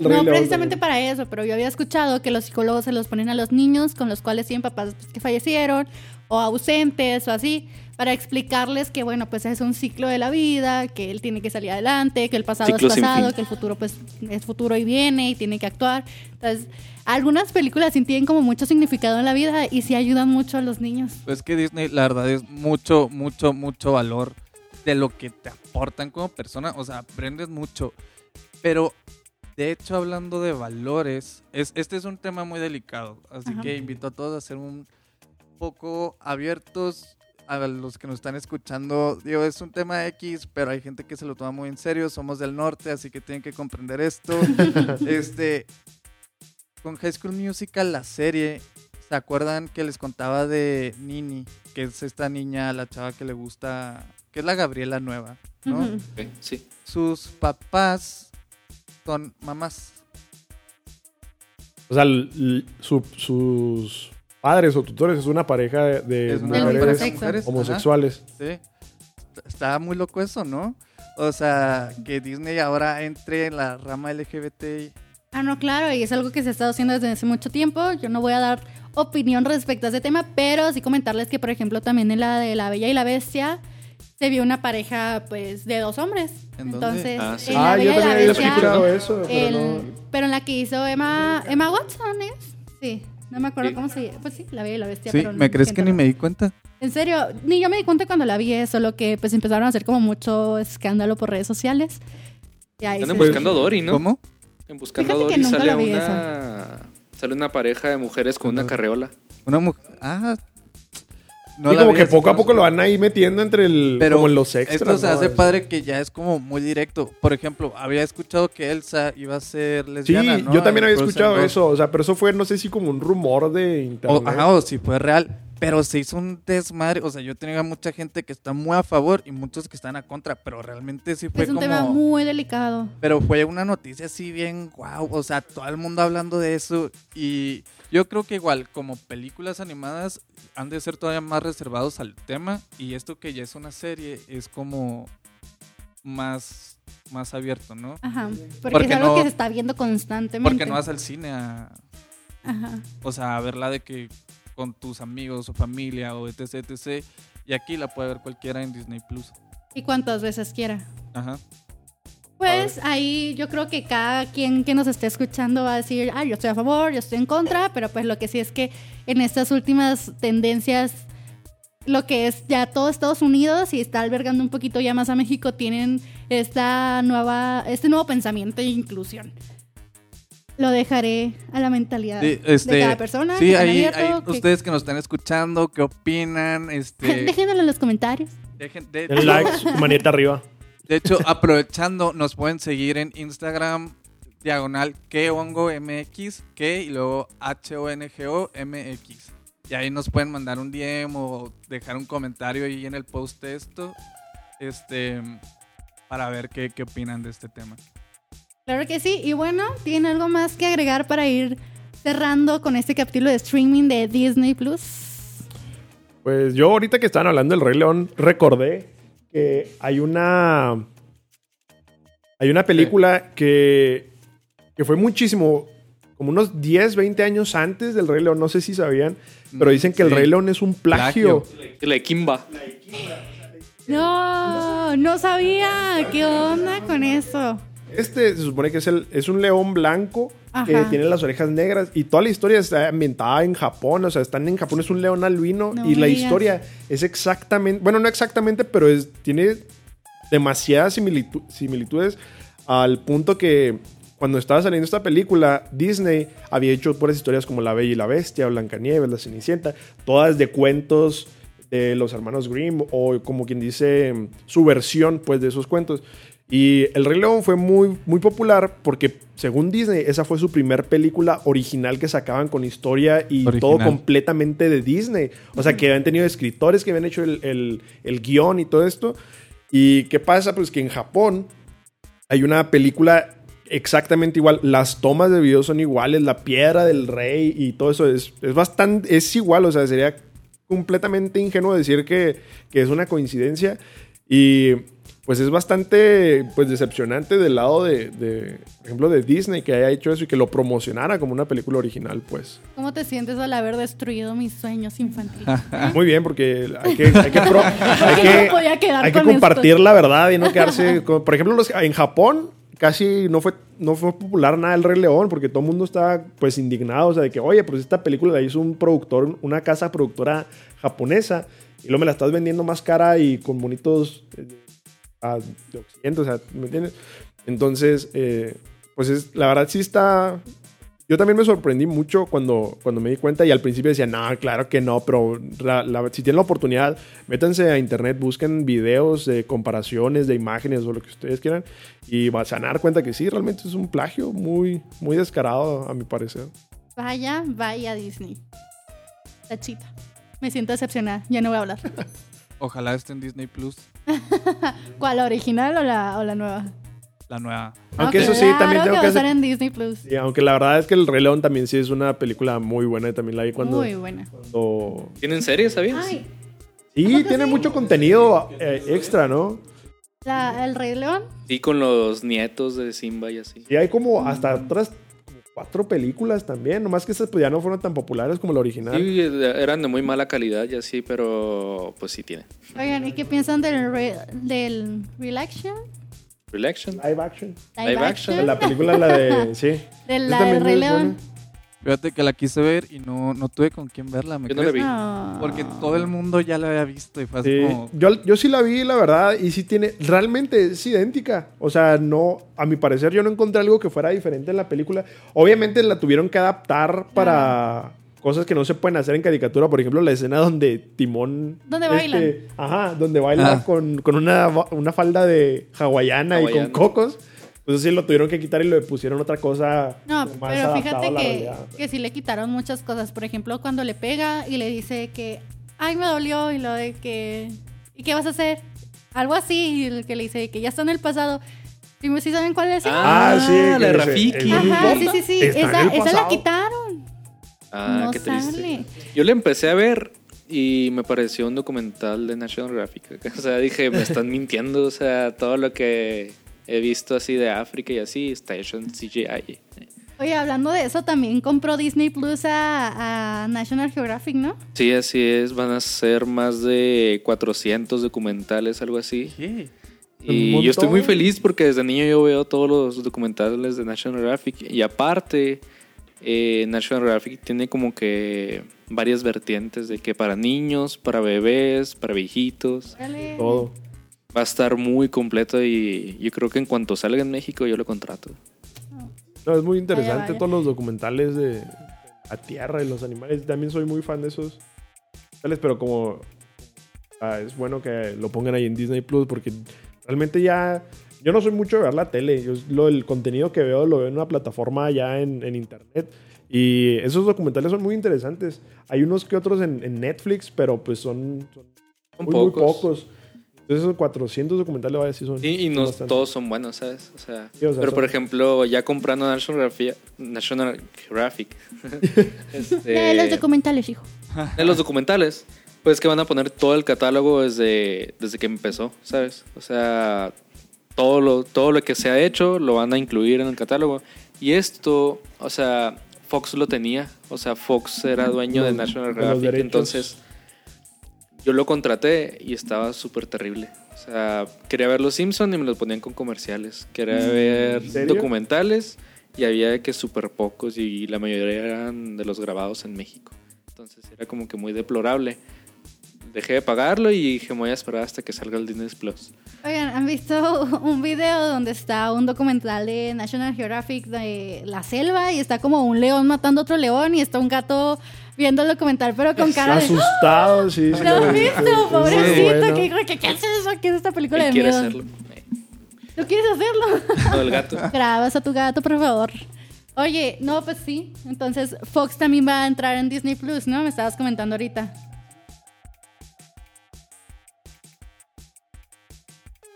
No, precisamente para eso, pero yo había escuchado que los psicólogos se los ponen a los niños con los cuales tienen papás pues, que fallecieron o ausentes o así, para explicarles que, bueno, pues es un ciclo de la vida, que él tiene que salir adelante, que el pasado Ciclo es pasado, que el futuro pues es futuro y viene y tiene que actuar. Entonces, algunas películas sí tienen como mucho significado en la vida y sí ayudan mucho a los niños. Pues que Disney, la verdad, es mucho, mucho, mucho valor de lo que te aportan como persona. O sea, aprendes mucho. Pero, de hecho, hablando de valores, es, este es un tema muy delicado. Así Ajá. que invito a todos a ser un poco abiertos a los que nos están escuchando. Digo, es un tema X, pero hay gente que se lo toma muy en serio. Somos del norte, así que tienen que comprender esto. este, con High School Musical, la serie, ¿se acuerdan que les contaba de Nini? Que es esta niña, la chava que le gusta, que es la Gabriela nueva, ¿no? Sí. Sus papás son mamás. O sea, l- l- su- sus padres o tutores es una pareja de, mujeres ajá. homosexuales. Sí. Está- Está muy loco eso, ¿no? O sea, que Disney ahora entre en la rama LGBT. Ah, no, claro, y es algo que se ha estado haciendo desde hace mucho tiempo. Yo no voy a dar opinión respecto a ese tema, pero sí comentarles que, por ejemplo, también en la de La Bella y la Bestia se vio una pareja, pues, de dos hombres. ¿En? Entonces, Ah, sí. en La Ah, yo también había escuchado eso, pero el- no... pero en la que hizo Emma, Emma Watson, ¿es? Sí, no me acuerdo Sí. cómo se llama. Pues sí, La Bella y la Bestia. Sí, pero ¿me crees que ni me di cuenta? En serio, ni yo me di cuenta cuando la vi, solo que pues empezaron a hacer como mucho escándalo por redes sociales. Y ahí Andan se- buscando a Dory, ¿no? ¿Cómo? En Buscando a Fíjate que Dory nunca sale la vi una... Sale una pareja de mujeres con una carreola. Una mujer. Ah. Y como que poco a como- poco lo van ahí metiendo entre el... Pero como en los extras. Esto se ¿no? hace padre que ya es como muy directo. Por ejemplo, había escuchado que Elsa iba a ser Sí, lesbiana. ¿no? yo también había escuchado 2. eso. O sea, pero eso fue, no sé si como un rumor de internet. O, ajá, o si fue real. Pero se hizo un desmadre. O sea, yo tenía mucha gente que está muy a favor y muchos que están a contra. Pero realmente sí fue Es un como. tema muy delicado. Pero fue una noticia así bien guau. O sea, todo el mundo hablando de eso. Y yo creo que igual, como películas animadas, han de ser todavía más reservados al tema. Y esto que ya es una serie es como más, más abierto, ¿no? Ajá. Porque, Porque es algo no- que se está viendo constantemente. Porque no vas al cine a, Ajá. o sea, a verla de que con tus amigos o familia o etc, etc. Y aquí la puede ver cualquiera en Disney Plus. Y cuantas veces quiera. Ajá. Pues ahí yo creo que cada quien que nos esté escuchando va a decir, ah, yo estoy a favor, yo estoy en contra, pero pues lo que sí es que en estas últimas tendencias, lo que es ya todo Estados Unidos y está albergando un poquito ya más a México, tienen esta nueva, este nuevo pensamiento de inclusión. Lo dejaré a la mentalidad Sí, este, de cada persona. Sí, ahí, abiertos, ahí que- ustedes que nos están escuchando, ¿qué opinan? Este, Déjenlo en los comentarios. dejen- de, El like, su manita arriba. De hecho, aprovechando, nos pueden seguir en Instagram, diagonal que hongo mx, que y luego h o n g o mx. Y ahí nos pueden mandar un DM o dejar un comentario ahí en el post de esto, este, para ver qué, qué opinan de este tema. Claro que sí. Y bueno, ¿tienen algo más que agregar para ir cerrando con este capítulo de streaming de Disney Plus? Pues yo ahorita que estaban hablando del Rey León, recordé que hay una... Hay una película que, que fue muchísimo, como unos 10, 20 años antes del Rey León, no sé si sabían, pero dicen que el Sí. Rey León es un plagio. La de Kimba. No, no sabía. ¿Qué onda con eso? Este se supone que es, el, es un león blanco que tiene las orejas negras y toda la historia está ambientada en Japón, o sea, están en Japón, es un león albino No y la digas. historia es exactamente, bueno, no exactamente, pero es, tiene demasiadas similitu- similitudes al punto que cuando estaba saliendo esta película, Disney había hecho puras historias como La Bella y la Bestia, Blancanieves, La Cenicienta, todas de cuentos de los hermanos Grimm o como quien dice su versión pues de esos cuentos. Y El Rey León fue muy, muy popular porque según Disney esa fue su primer película original que sacaban con historia y Original. todo completamente de Disney. O sea que habían tenido escritores que habían hecho el, el, el guion y todo esto. ¿Y qué pasa? Pues que en Japón hay una película exactamente igual. Las tomas de video son iguales, la piedra del rey y todo eso es, es bastante, es igual. O sea, sería completamente ingenuo decir que, que es una coincidencia. Y pues es bastante pues decepcionante del lado de, de, por ejemplo, de Disney que haya hecho eso y que lo promocionara como una película original, pues. ¿Cómo te sientes al haber destruido mis sueños infantiles? Muy bien, porque hay que, hay que, pro- hay Que no que- podía quedar hay que con compartir esto. la verdad y no quedarse. con- por ejemplo, los, en Japón casi no fue, no fue popular nada el Rey León porque todo el mundo estaba pues indignado, o sea, de que, oye, pues esta película la hizo un productor, una casa productora japonesa y luego me la estás vendiendo más cara y con bonitos ah, de occidente, o sea, ¿me entiendes? Entonces, eh, pues es, la verdad sí está, yo también me sorprendí mucho cuando, cuando me di cuenta y al principio decía, no, claro que no, pero la- la- si tienen la oportunidad, métanse a internet, busquen videos de comparaciones de imágenes o lo que ustedes quieran y vas a dar cuenta que sí, realmente es un plagio muy, muy descarado a mi parecer. Vaya, vaya Disney. Tachita. Me siento decepcionada. Ya no voy a hablar. Ojalá esté en Disney Plus, ¿Cuál, la original o la, o la nueva? la nueva. Aunque eso sí, claro también tengo que que hacer... en Disney Plus. y aunque la verdad es que El Rey León también sí es una película muy buena y también la vi cuando... Muy buena. cuando- ¿Tienen series, sabías? Ay, Sí, tiene mucho contenido eh, extra, ¿no? la- el Rey León. Sí, con los nietos de Simba y así. Y hay como hasta otras como cuatro películas también, nomás que esas pues ya no fueron tan populares como la original. Sí, eran de muy mala calidad y así, pero pues sí tiene. Oigan, ¿y qué piensan del, re- del Real Action? Relaction. Live action. Live action. La película la de... Sí. De la del Rey León. buena. Fíjate que la quise ver y no, no tuve con quién verla. ¿me Yo no la vi. No. Porque todo el mundo ya la había visto y fue así Sí, como... yo, yo sí la vi, la verdad, y sí tiene, realmente es idéntica. O sea, no, a mi parecer yo no encontré algo que fuera diferente en la película. Obviamente la tuvieron que adaptar para cosas que no se pueden hacer en caricatura. Por ejemplo, la escena donde Timón... Donde bailan. Ajá, donde baila Ah. con, con una, una falda de hawaiana, y Hawaiana. con cocos. Pues sí, lo tuvieron que quitar y le pusieron otra cosa No, más pero fíjate que, que sí le quitaron muchas cosas. Por ejemplo, cuando le pega y le dice que, ay, me dolió, y lo de que, ¿y qué vas a hacer? Algo así, y el que le dice que ya está en el pasado. ¿Sí, sí saben cuál es? esa? Ah, sí, la de Rafiki. Ajá, sí, sí, sí. Esa, esa la quitaron. Ah, no qué triste. sale. Yo le empecé a ver y me pareció un documental de National Geographic. O sea, dije, me están mintiendo. O sea, todo lo que he visto así de África y así está hecho en CGI. Oye, hablando de eso, también compró Disney Plus a, a National Geographic, ¿no? Sí, así es. Van a ser más de 400 documentales, algo así. ¿Qué? Y yo estoy muy feliz porque desde niño yo veo todos los documentales de National Geographic. Y aparte, eh, National Geographic tiene como que varias vertientes de que para niños, para bebés, para viejitos. Todo. Va a estar muy completo y yo creo que en cuanto salga en México yo lo contrato. No, es muy interesante vaya. todos los documentales de la tierra y los animales. También soy muy fan de esos pero como ah, es bueno que lo pongan ahí en Disney Plus porque realmente ya yo no soy mucho de ver la tele. Yo lo, el contenido que veo lo veo en una plataforma ya en, en internet. Y esos documentales son muy interesantes. Hay unos que otros en, en Netflix, pero pues son, son Son muy, muy pocos. Entonces esos 400 documentales vaya sí son. Sí, y son no bastantes. todos son buenos, ¿sabes? O sea, Sí, o sea, pero por son- ejemplo, ya comprando National Geographic, National Geographic este, Lee los documentales, hijo. de los documentales, pues que van a poner todo el catálogo desde, desde que empezó, ¿sabes? O sea, todo lo, todo lo que se ha hecho lo van a incluir en el catálogo. Y esto, o sea, Fox lo tenía. O sea, Fox era dueño de National de Geographic. derechos. Entonces, yo lo contraté y estaba súper terrible. O sea, quería ver Los Simpsons y me los ponían con comerciales. Quería ver ¿En serio? documentales y había que súper pocos y la mayoría eran de los grabados en México. Entonces era como que muy deplorable. Dejé de pagarlo y dije, me voy a esperar hasta que salga el Disney Plus. Oigan, ¿han visto un video donde está un documental de National Geographic de la selva y está como un león matando a otro león y está un gato viendo el documental pero con cara de... Asustado, sí. sí ¿Lo has visto? Pobrecito, bueno. que dijo ¿qué es eso? ¿Qué es esta película Él de miedo? hacerlo. ¿Tú quieres hacerlo? No, el gato. Grabas a tu gato, por favor. Oye, no, pues sí. Entonces, Fox también va a entrar en Disney Plus, ¿no? Me estabas comentando ahorita.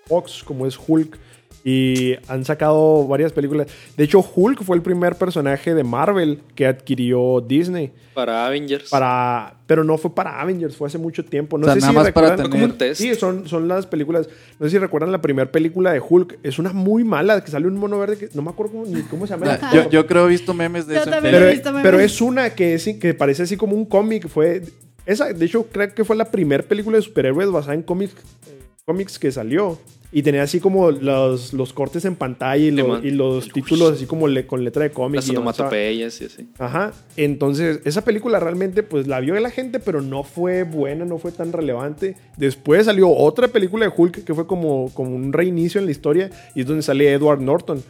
Fox, como es Hulk. Y han sacado varias películas. De hecho, Hulk fue el primer personaje de Marvel que adquirió Disney. Para Avengers. Para, pero no fue para Avengers, fue hace mucho tiempo. No O sea, sé nada si más para recuerdan. tener- Como un test. Sí, son, son las películas. No sé si recuerdan la primera película de Hulk. Es una muy mala, que sale un mono verde que no me acuerdo cómo, ni cómo se llama. La- yo, yo creo he visto memes de Yo eso. en también. Facebook. pero, he visto memes. pero es una que, es, que parece así como un cómic. Fue esa, de hecho, creo que fue la primera película de superhéroes basada en cómics, eh, cómics que salió. Y tenía así como los, los cortes en pantalla y, los- y los títulos así como le- con letra de cómic. Las onomatopeyas y así. Ajá. Entonces, esa película realmente, pues la vio la gente, pero no fue buena, no fue tan relevante. Después salió otra película de Hulk que fue como, como un reinicio en la historia y es donde sale Edward Norton.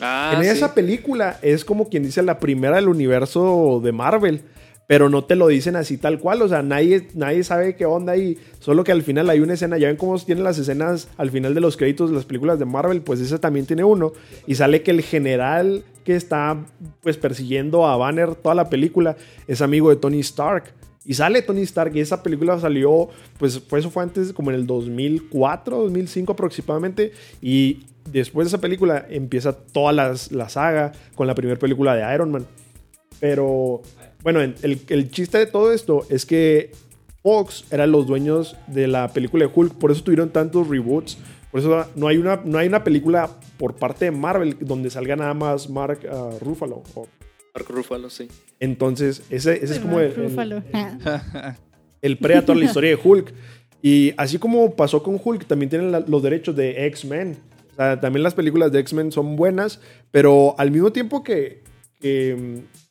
Ah, en sí. esa película es como quien dice la primera del universo de Marvel. Pero no te lo dicen así tal cual, o sea, nadie, nadie sabe qué onda ahí. Solo que al final hay una escena, ya ven cómo tienen las escenas al final de los créditos de las películas de Marvel, pues esa también tiene uno. Y sale que el general que está pues persiguiendo a Banner toda la película es amigo de Tony Stark. Y sale Tony Stark y esa película salió, pues fue, eso fue antes como en el 2004, 2005 aproximadamente. Y después de esa película empieza toda las- la saga con la primera película de Iron Man. Pero bueno, el, el chiste de todo esto es que Fox eran los dueños de la película de Hulk, por eso tuvieron tantos reboots. Por eso no hay una, no hay una película por parte de Marvel donde salga nada más Mark ah, Ruffalo. o- Mark Ruffalo, sí. Entonces, ese, ese es como el, el- Rúfalo. el Predator, la historia de Hulk. Y así como pasó con Hulk, también tienen la- los derechos de X-Men. O sea, también las películas de X-Men son buenas, pero al mismo tiempo que,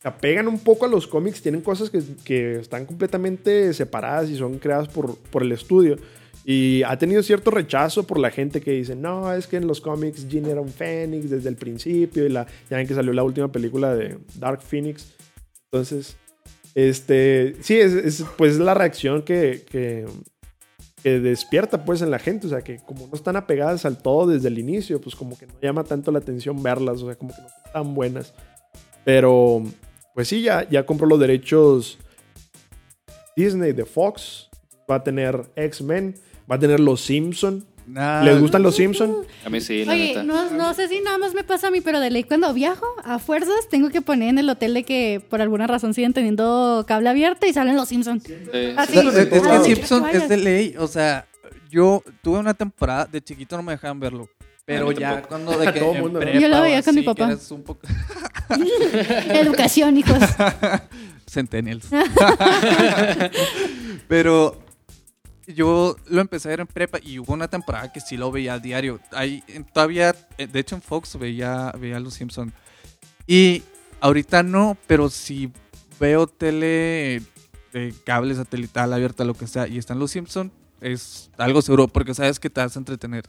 apegan un poco a los cómics, tienen cosas que, que están completamente separadas y son creadas por, por el estudio. Y ha tenido cierto rechazo por la gente que dice, no, es que en los cómics Jean era un Fénix desde el principio y la, ya ven que salió la última película de Dark Phoenix. Entonces, este, sí, es, es, pues la reacción que, que, que despierta pues en la gente, o sea, que como no están apegadas al todo desde el inicio, pues como que no llama tanto la atención verlas, o sea, como que no son tan buenas. Pero, pues sí, ya, ya compró los derechos Disney de Fox, va a tener X-Men, va a tener Los Simpson. Nah, ¿Les gustan Los Simpson? A mí sí, la Oye, neta. no, no sé si nada más me pasa a mí, pero de ley cuando viajo, a fuerzas, tengo que poner en el hotel de que por alguna razón siguen teniendo cable abierto y salen los Simpsons. Sí, Así, sí, Es, es- es ¿a que dónde Simpson quieres que es de ley. O sea, yo tuve una temporada, de chiquito no me dejaban verlo. Pero A ya tampoco. cuando de que Todo en mundo, prepa Yo lo o veía con mi papá. un poco... Educación, hijos. Centennials. Pero yo lo empecé a ver en prepa y hubo una temporada que sí lo veía a diario. Ahí todavía, eh, de hecho en Fox veía, veía Los Simpson. Y ahorita no, pero si veo tele de cable satelital abierta, lo que sea, y están Los Simpson, es algo seguro, porque sabes que te vas a entretener.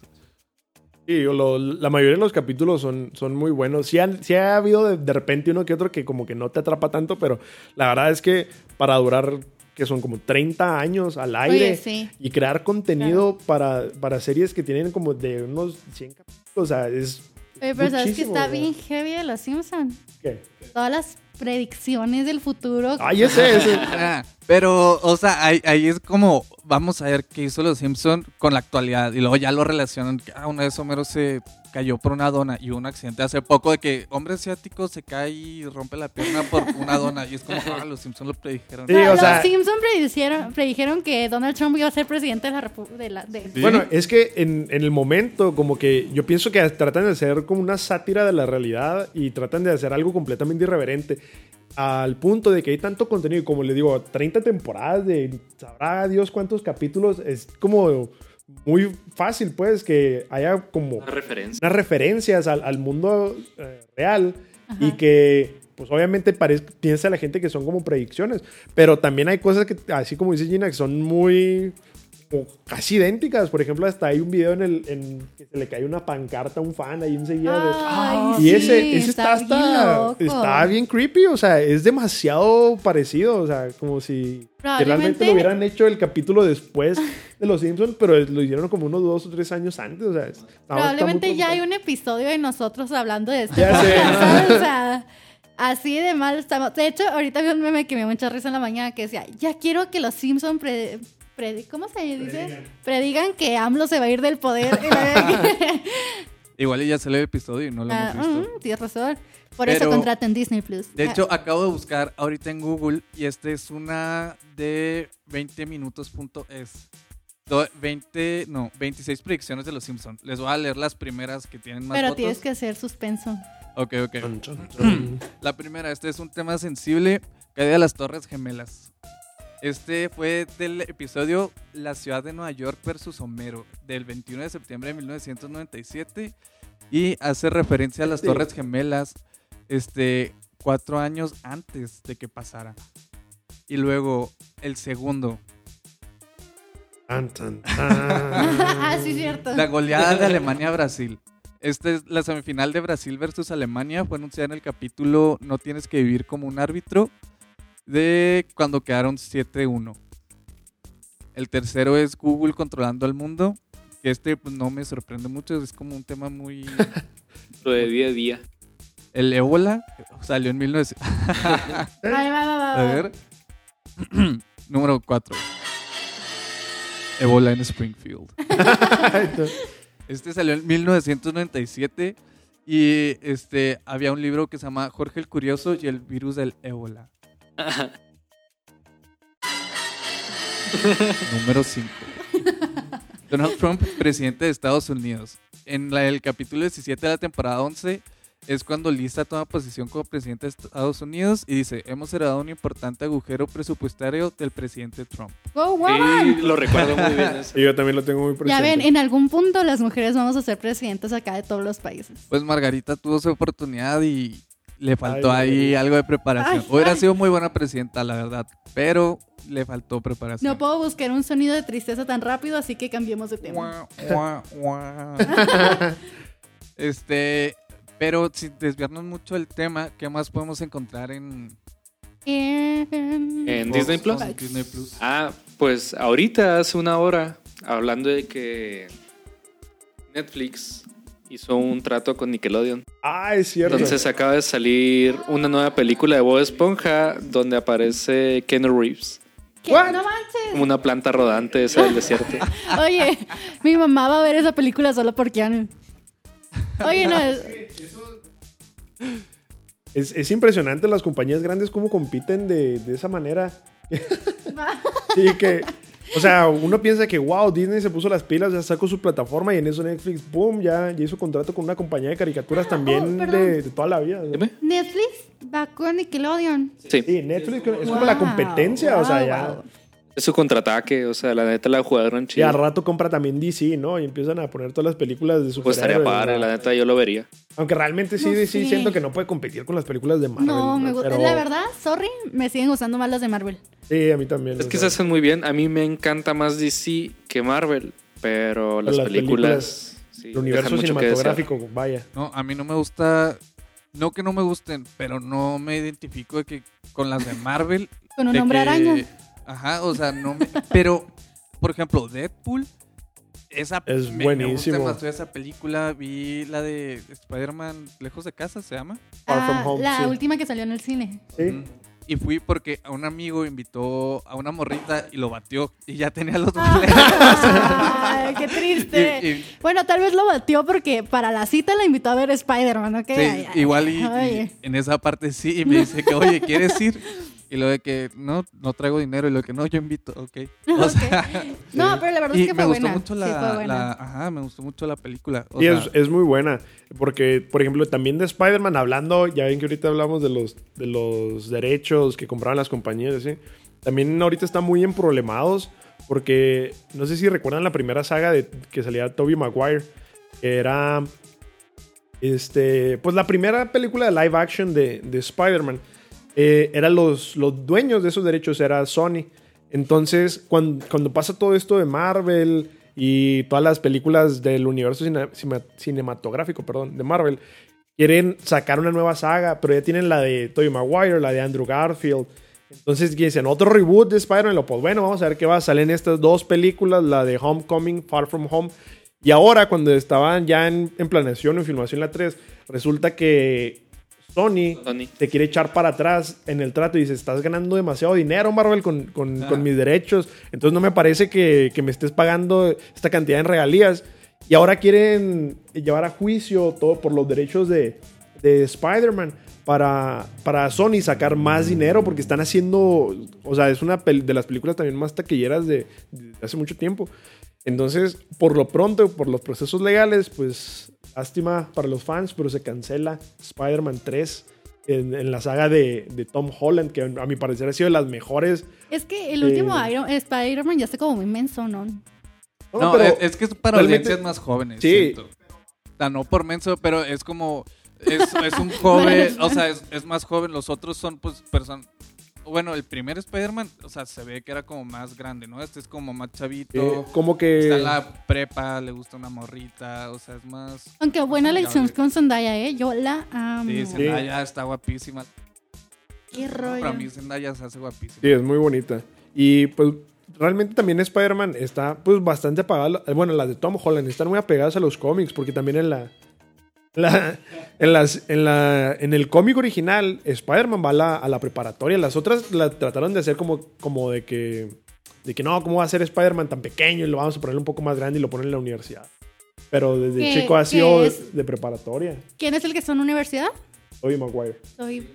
Sí, lo- la mayoría de los capítulos son, son muy buenos. Sí, han- sí ha habido de, de repente uno que otro que como que no te atrapa tanto, pero la verdad es que para durar, que son como 30 años al aire Oye, sí. y crear contenido para, para series que tienen como de unos 100 capítulos, o sea, es... Oye, pero sabes que está sea. bien heavy de los Simpsons. ¿Qué? Todas las predicciones del futuro. Ay, ese, ese. Pero, o sea, ahí, ahí es como, vamos a ver qué hizo los Simpson con la actualidad. Y luego ya lo relacionan. Ah, una vez Homero se cayó por una dona y hubo un accidente hace poco de que hombre asiático se cae y rompe la pierna por una dona. Y es como, ah, los Simpson lo predijeron. Sí, No, o los sea- Simpson predijeron, predijeron que Donald Trump iba a ser presidente de la República. Sí. Bueno, es que en, en el momento, como que yo pienso que tratan de hacer como una sátira de la realidad y tratan de hacer algo completamente irreverente. Al punto de que hay tanto contenido, y como les digo, 30 temporadas de sabrá Dios cuántos capítulos, es como muy fácil, pues, que haya como Una referencia. unas referencias al, al mundo eh, real y que pues obviamente parece, piensa la gente que son como predicciones, pero también hay cosas que, así como dice Gina, que son muy casi idénticas. Por ejemplo, hasta hay un video en el en que se le cae una pancarta a un fan ahí enseguida. de- Ay, y sí, ese, ese está, bien hasta- loco. está bien creepy, o sea, es demasiado parecido, o sea, como si realmente lo hubieran hecho el capítulo después de Los Simpsons, pero lo hicieron como unos dos o tres años antes, o sea, está- está Probablemente ya hay un episodio de nosotros hablando de Ya sé. podcast, ¿sabes? O sea, así de mal estamos. De hecho, ahorita vi un meme que me dio mucha risa en la mañana que decía, ya quiero que los Simpson pre- pre- ¿cómo se dice? Predigan. que AMLO se va a ir del poder. Igual y ya salió el episodio y no lo Ah, hemos visto. mm, tienes razón. Por eso Pero- contraten Disney Plus. De Ah, hecho, acabo de buscar ahorita en Google y esta es una de 20minutos.es. Do- 20, no, 26 predicciones de los Simpsons. Les voy a leer las primeras que tienen más pero votos. tienes que hacer suspenso. Ok, ok. Chon, chon, chon. La primera, este es un tema sensible, caída de las Torres Gemelas. Este fue del episodio La ciudad de Nueva York versus Homero, del 21 de septiembre de 1997, y hace referencia a las Sí. Torres Gemelas, este, cuatro años antes de que pasara. Y luego, el segundo, Tan, tan, tan. ah, sí, cierto. la goleada de Alemania a Brasil. Esta es la semifinal de Brasil versus Alemania. Fue anunciada en el capítulo No tienes que vivir como un árbitro de cuando quedaron 7-1. El tercero es Google controlando al mundo. Que este pues, no me sorprende mucho. Es como un tema muy... Lo de día a día. El ébola salió en 1900. Ahí va, va, va, A ver. Número 4. Ébola en Springfield. Este salió en 1997 y este había un libro que se llama Jorge el Curioso y el virus del ébola. Número 5. Donald Trump, presidente de Estados Unidos. En la- el capítulo 17 de la temporada 11 es cuando Lisa toma posición como presidente de Estados Unidos y dice, hemos heredado un importante agujero presupuestario del presidente Trump. Go woman. Sí, lo recuerdo muy bien. eso. Y yo también lo tengo muy presente. Ya ven, en algún punto las mujeres vamos a ser presidentes acá de todos los países. Pues Margarita tuvo su oportunidad y le faltó Ay, ahí algo de preparación. Ay, Hubiera ay. sido muy buena presidenta, la verdad, pero le faltó preparación. No puedo buscar un sonido de tristeza tan rápido, así que cambiemos de tema. Guau, guau, guau. este, pero sin desviarnos mucho del tema, ¿qué más podemos encontrar en, En- En Disney Plus. en Disney Plus? Ah, pues ahorita hace una hora, hablando de que Netflix hizo un trato con Nickelodeon. Ah, es cierto. Entonces acaba de salir una nueva película de Bob Esponja donde aparece Ken Reeves, ¿Qué? What? No manches. como una planta rodante esa del desierto. Oye, mi mamá va a ver esa película solo por Keanu. Oye, no, es- Es, es impresionante las compañías grandes cómo compiten de, de esa manera. sí, que. O sea, uno piensa que, wow, Disney se puso las pilas, ya sacó su plataforma y en eso Netflix, boom, ya, ya hizo contrato con una compañía de caricaturas también Oh, de, de toda la vida. Dime. Netflix va con Nickelodeon. Sí, Sí, Netflix es como la Wow, competencia, o sea, ya. wow. Es su contraataque, o sea, la neta la jugaron Y chido. al rato compra también DC, ¿no? Y empiezan a poner todas las películas de su Pues estaría padre, la neta yo lo vería. Aunque realmente sí, No sí sé. siento que no puede competir con las películas de Marvel. No, me gusta. Pero- La verdad, sorry, me siguen gustando más las de Marvel. Sí, a mí también. Es que se hacen muy bien. A mí me encanta más DC que Marvel, pero las, las películas, sí, El universo cinematográfico, vaya. No, a mí no me gusta, no que no me gusten, pero no me identifico de que con las de Marvel. Con un hombre que- araña. Ajá, o sea, no me, pero, por ejemplo, Deadpool esa Es me- Me buenísimo. gusta demasiado esa película. Vi la de Spider-Man Lejos de Casa, se llama. Far From Ah, Home, la sí. última que salió en el cine. Sí. Mm. Y fui porque a un amigo invitó a una morrita y lo batió. Y ya tenía los Ah. boletos. Ay, qué triste. Y- y- Bueno, tal vez lo batió porque para la cita la invitó a ver Spider-Man, ¿ok? Sí, Ay, ay, igual y, y ay. en esa parte sí. Y me dice que, oye, ¿quieres ir? Y lo de que no, no traigo dinero. Y lo que no, yo invito, ok. O Ok. sea, No, pero la verdad y es que me fue gustó buena. mucho Sí, la, fue buena. la- ajá, me gustó mucho la película. O Y sea, es, es muy buena. Porque, por ejemplo, también de Spider-Man, hablando, ya ven que ahorita hablamos de los, de los derechos que compraban las compañías, ¿sí? También ahorita están muy emproblemados. Porque no sé si recuerdan la primera saga de que salía Tobey Maguire. Que era. Este. Pues la primera película de live action de, de Spider-Man. Eh, eran los, los dueños de esos derechos, era Sony. Entonces, cuando, cuando pasa todo esto de Marvel y todas las películas del universo cinematográfico, perdón, de Marvel, quieren sacar una nueva saga, pero ya tienen la de Tobey Maguire, la de Andrew Garfield. Entonces dicen, otro reboot de Spider-Man. Pues bueno, vamos a ver qué va a salir en estas dos películas, la de Homecoming, Far From Home. Y ahora, cuando estaban ya en, en planeación, en filmación la 3, resulta que Sony, Sony. te quiere echar para atrás en el trato y dice, estás ganando demasiado dinero, Marvel, con, con- Ah. con mis derechos. Entonces no me parece que, que me estés pagando esta cantidad en regalías. Y ahora quieren llevar a juicio todo por los derechos de, de Spider-Man para, para Sony sacar más dinero porque están haciendo, o sea, es una de las películas también más taquilleras de, de hace mucho tiempo. Entonces, por lo pronto, por los procesos legales, pues lástima para los fans, pero se cancela Spider-Man 3 en, en la saga de, de Tom Holland, que a mi parecer ha sido de las mejores. Es que el último Eh. Iron- Spider-Man ya está como muy menso, ¿no? No, pero es, es que es para audiencias más jóvenes. Sí. siento. O sea, no por menso, pero es como. Es, es un joven, o sea, es, es más joven. Los otros son, pues, personas. Bueno, el primer Spider-Man, o sea, se ve que era como más grande, ¿no? Este es como más chavito. eh, como que... Está en la prepa, le gusta una morrita, o sea, es más. Aunque buena elección con Zendaya, ¿eh? Yo la amo. Sí, Zendaya está guapísima. Qué rollo. Para mí, Zendaya se hace guapísima. Sí, es muy bonita. Y pues realmente también Spider-Man está pues bastante apagada. Bueno, las de Tom Holland están muy apegadas a los cómics porque también en la... la- en, las, en, la, en el cómic original, Spider-Man va a la, a la preparatoria. Las otras la trataron de hacer como, como de que... De que no, ¿cómo va a ser Spider-Man tan pequeño? Y lo vamos a poner un poco más grande y lo ponen en la universidad. Pero desde ¿Qué- chico ha sido de, es? de preparatoria. ¿Quién es el que está en la universidad? Tobey Maguire. Soy...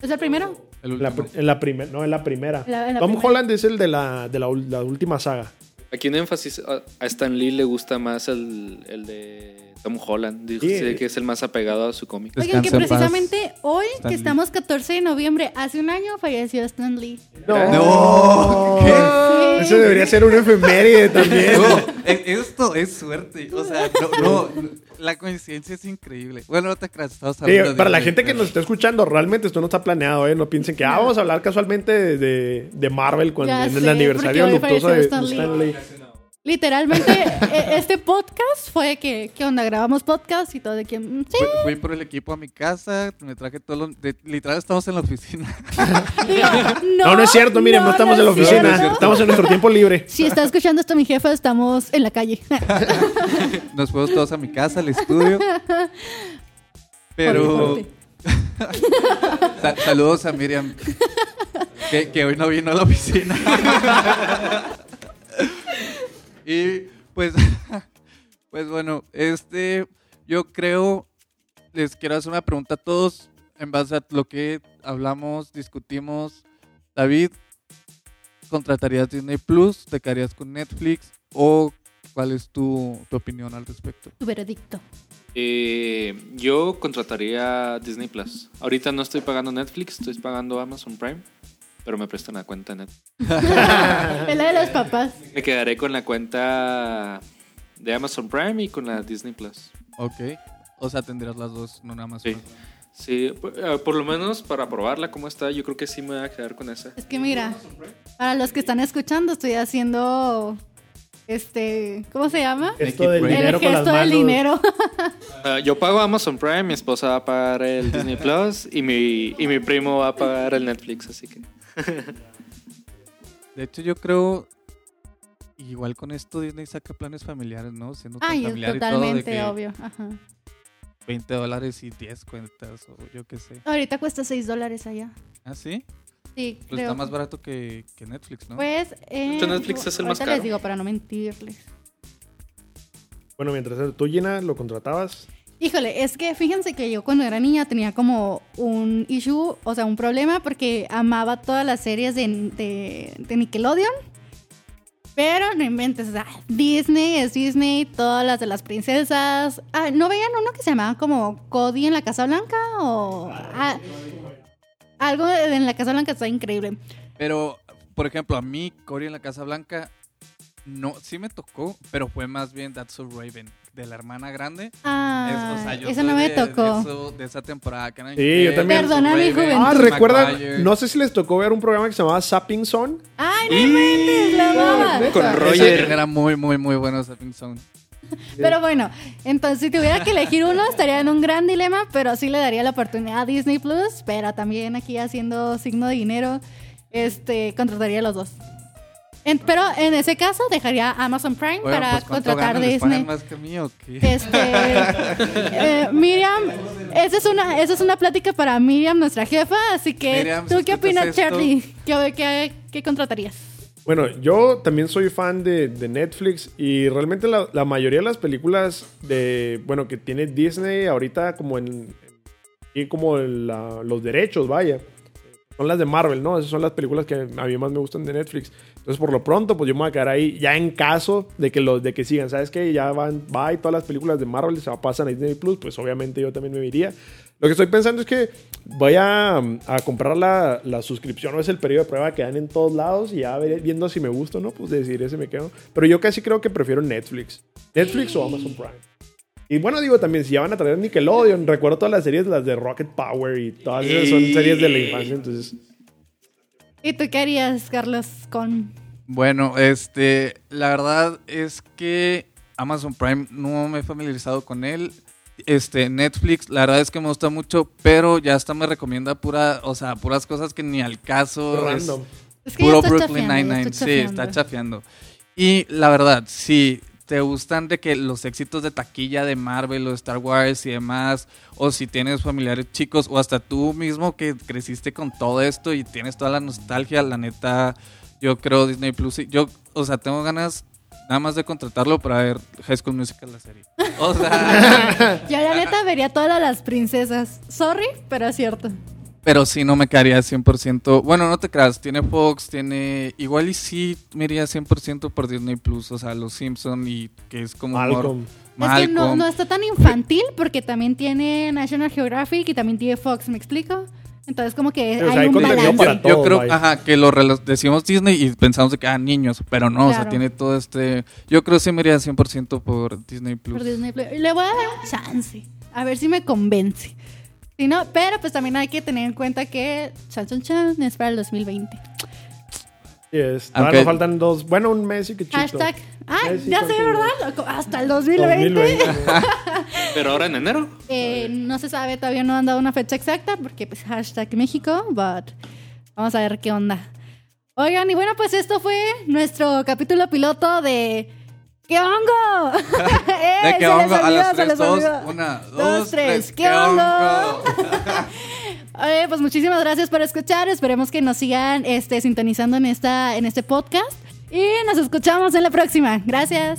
¿Es el primero? El En la, en primera, no, en la primera. La- en la Tom primera. Holland es el de la, de la, ul- la última saga. Aquí un énfasis a Stan Lee le gusta más el, el de Tom Holland. Dice Sí. que es el más apegado a su cómic. Oigan, que precisamente hoy, Stan que Lee. estamos 14 de noviembre, hace un año falleció Stan Lee. No, Sí. Ese debería ser un efeméride también. No, e- esto es suerte. O sea, no, no, la coincidencia es increíble. Bueno, no te creas, estamos Sí, hablando de- para la de- gente que nos está escuchando, realmente esto no está planeado, ¿eh? No piensen que, ah, vamos a hablar casualmente de, Marvel cuando, en el sé, aniversario porque hoy luctuoso de, falleció de Stan Stan Lee. Literalmente, e- este podcast fue que, ¿qué onda? Grabamos podcast y todo de que, mm, sí, Fui, fui por el equipo a mi casa, me traje todo lo... de- literal, estamos en la oficina. digo, no, No, no es cierto, miren, no, estamos en la es oficina, cierto. estamos en nuestro tiempo libre. Si está escuchando esto mi jefa, estamos en la calle. Nos fuimos todos a mi casa, al estudio. Pero... Saludos a Miriam, que, que hoy no vino a la oficina. Y pues, pues bueno, este, yo creo, les quiero hacer una pregunta a todos en base a lo que hablamos, discutimos. David, ¿contratarías Disney Plus? ¿Te quedarías con Netflix? ¿O cuál es tu, tu opinión al respecto? Tu veredicto. Eh, yo contrataría Disney Plus. Ahorita no estoy pagando Netflix, estoy pagando Amazon Prime, pero me prestan la cuenta Netflix. Es la de los papás. Me quedaré con la cuenta de Amazon Prime y con la Disney Plus. Ok. O sea, tendrías las dos, no nada más Sí. Sí, por, eh, por lo menos para probarla cómo está, yo creo que sí me voy a quedar con esa. Es que mira, para los que están escuchando, estoy haciendo, este, ¿cómo se llama? Esto del El dinero El con las gesto del dinero. Ah, yo pago Amazon Prime, mi esposa va a pagar el Disney Plus y mi, y mi primo va a pagar el Netflix, así que... De hecho, yo creo. igual con esto Disney saca planes familiares, ¿no? Siendo tan Ay, es familiar y todo de totalmente que obvio. Ajá. 20 dólares y 10 cuentas o yo qué sé. Ahorita cuesta 6 dólares allá. ¿Ah, sí? Sí, Pues creo. está más barato que, que Netflix, ¿no? Pues, eh, hecho, Netflix es el más ahorita caro. les digo para no mentirles. Bueno, mientras tú, Gina, lo contratabas. Híjole, es que fíjense que yo cuando era niña tenía como un issue, o sea, un problema porque amaba todas las series de, de, de Nickelodeon. Pero no inventes, o sea, Disney es Disney, todas las de las princesas. Ah, ¿No veían uno que se llamaba como Cody en la Casa Blanca? O ah, algo en la Casa Blanca está increíble. Pero, por ejemplo, a mí, Cory en la Casa Blanca, no, sí me tocó, pero fue más bien That's So Raven, de la hermana grande. Ah, Es- o sea, yo esa soy no me de- tocó. De, eso- de esa temporada. que eran Sí, Ken, yo también. Perdona mi juventud. Ah, recuerdan, no sé si les tocó ver un programa que se llamaba Sapping Zone. ¡Ay, no inventes! La amaba. Con Roger. Era muy, muy, muy bueno Sapping Zone. Pero bueno, entonces si tuviera que elegir uno, estaría en un gran dilema, pero sí le daría la oportunidad a Disney Plus, pero también aquí haciendo signo de dinero, este, contrataría a los dos. En- pero en ese caso dejaría Amazon Prime Bueno, para pues, ¿cuánto contratar Disney. más que a mí o qué? Este, eh, Miriam, esa es una, esa es una plática para Miriam, nuestra jefa, así que Miriam, si ¿tú qué opinas, esto- Charlie? ¿Qué, qué, qué contratarías? Bueno, yo también soy fan de, de Netflix y realmente la, la mayoría de las películas de, bueno, que tiene Disney ahorita como en, y como en la- los derechos, vaya, son las de Marvel, ¿no? Esas son las películas que a mí más me gustan de Netflix. Entonces, por lo pronto, pues yo me voy a quedar ahí ya en caso de que los de que sigan, ¿sabes qué? Ya van, va y todas las películas de Marvel se pasan a Disney Plus, pues obviamente yo también me iría. Lo que estoy pensando es que voy a, comprar la, la suscripción o es el periodo de prueba que dan en todos lados y ya veré- viendo si me gusta o no, pues decidiré si me quedo. Pero yo casi creo que prefiero Netflix. Netflix o Amazon Prime. Y bueno, digo también, si ya van a traer Nickelodeon, recuerdo todas las series, las de Rocket Power y todas esas son series de la infancia, entonces... ¿Y tú qué harías, Carlos, con Bueno, este, la verdad es que Amazon Prime no me he familiarizado con él. Este, Netflix, la verdad es que me gusta mucho, pero ya hasta me recomienda pura, o sea, puras cosas que ni al caso. es Random. Es que ya puro Brooklyn Nine-Nine, sí, está chafeando. Y la verdad, si te gustan de que los éxitos de taquilla de Marvel o Star Wars y demás, o si tienes familiares chicos, o hasta tú mismo que creciste con todo esto y tienes toda la nostalgia, la neta, yo creo Disney Plus, yo, o sea, tengo ganas nada más de contratarlo para ver High School Musical, la serie. O sea, Yo la neta vería todas las princesas. Sorry, pero es cierto. Pero sí no me quedaría 100%. Bueno, no te creas, tiene Fox, tiene. Igual y sí me iría 100% por Disney Plus, o sea, Los Simpson y que es como. Malcolm. Es que no, está tan infantil porque también tiene National Geographic y también tiene Fox, ¿me explico? Entonces como que Sí, o sea, hay hay un contenido balance. para yo, yo todo, creo vaya. ajá, que lo decimos Disney y pensamos de que, ah, niños, pero no, o sea, tiene todo este. Yo creo que sí me iría 100% por Disney Plus. por Disney Plus. Le voy a dar un chance. A ver si me convence. Si no, pero pues también hay que tener en cuenta que Chan Chan Chan es para el 2020. Sí, es. Todavía Aunque- nos faltan dos, bueno, un mes y que. Hashtag. Ah, Messi ya sé. ¿verdad? Hasta el 2020. 2020. Pero ahora en enero. Eh, no se sabe, todavía no han dado una fecha exacta porque pues hashtag México, but vamos a ver qué onda. Oigan, y bueno, pues esto fue nuestro capítulo piloto de ¿Qué hongo? Eh, ¿De se qué les hongo? A olvidó, se les dos, olvidó. una, Dos, dos, tres. tres. ¿Qué ¿Qué hongo? Oye, pues muchísimas gracias por escuchar. Esperemos que nos sigan este, sintonizando en, esta, en este podcast. Y nos escuchamos en la próxima. Gracias.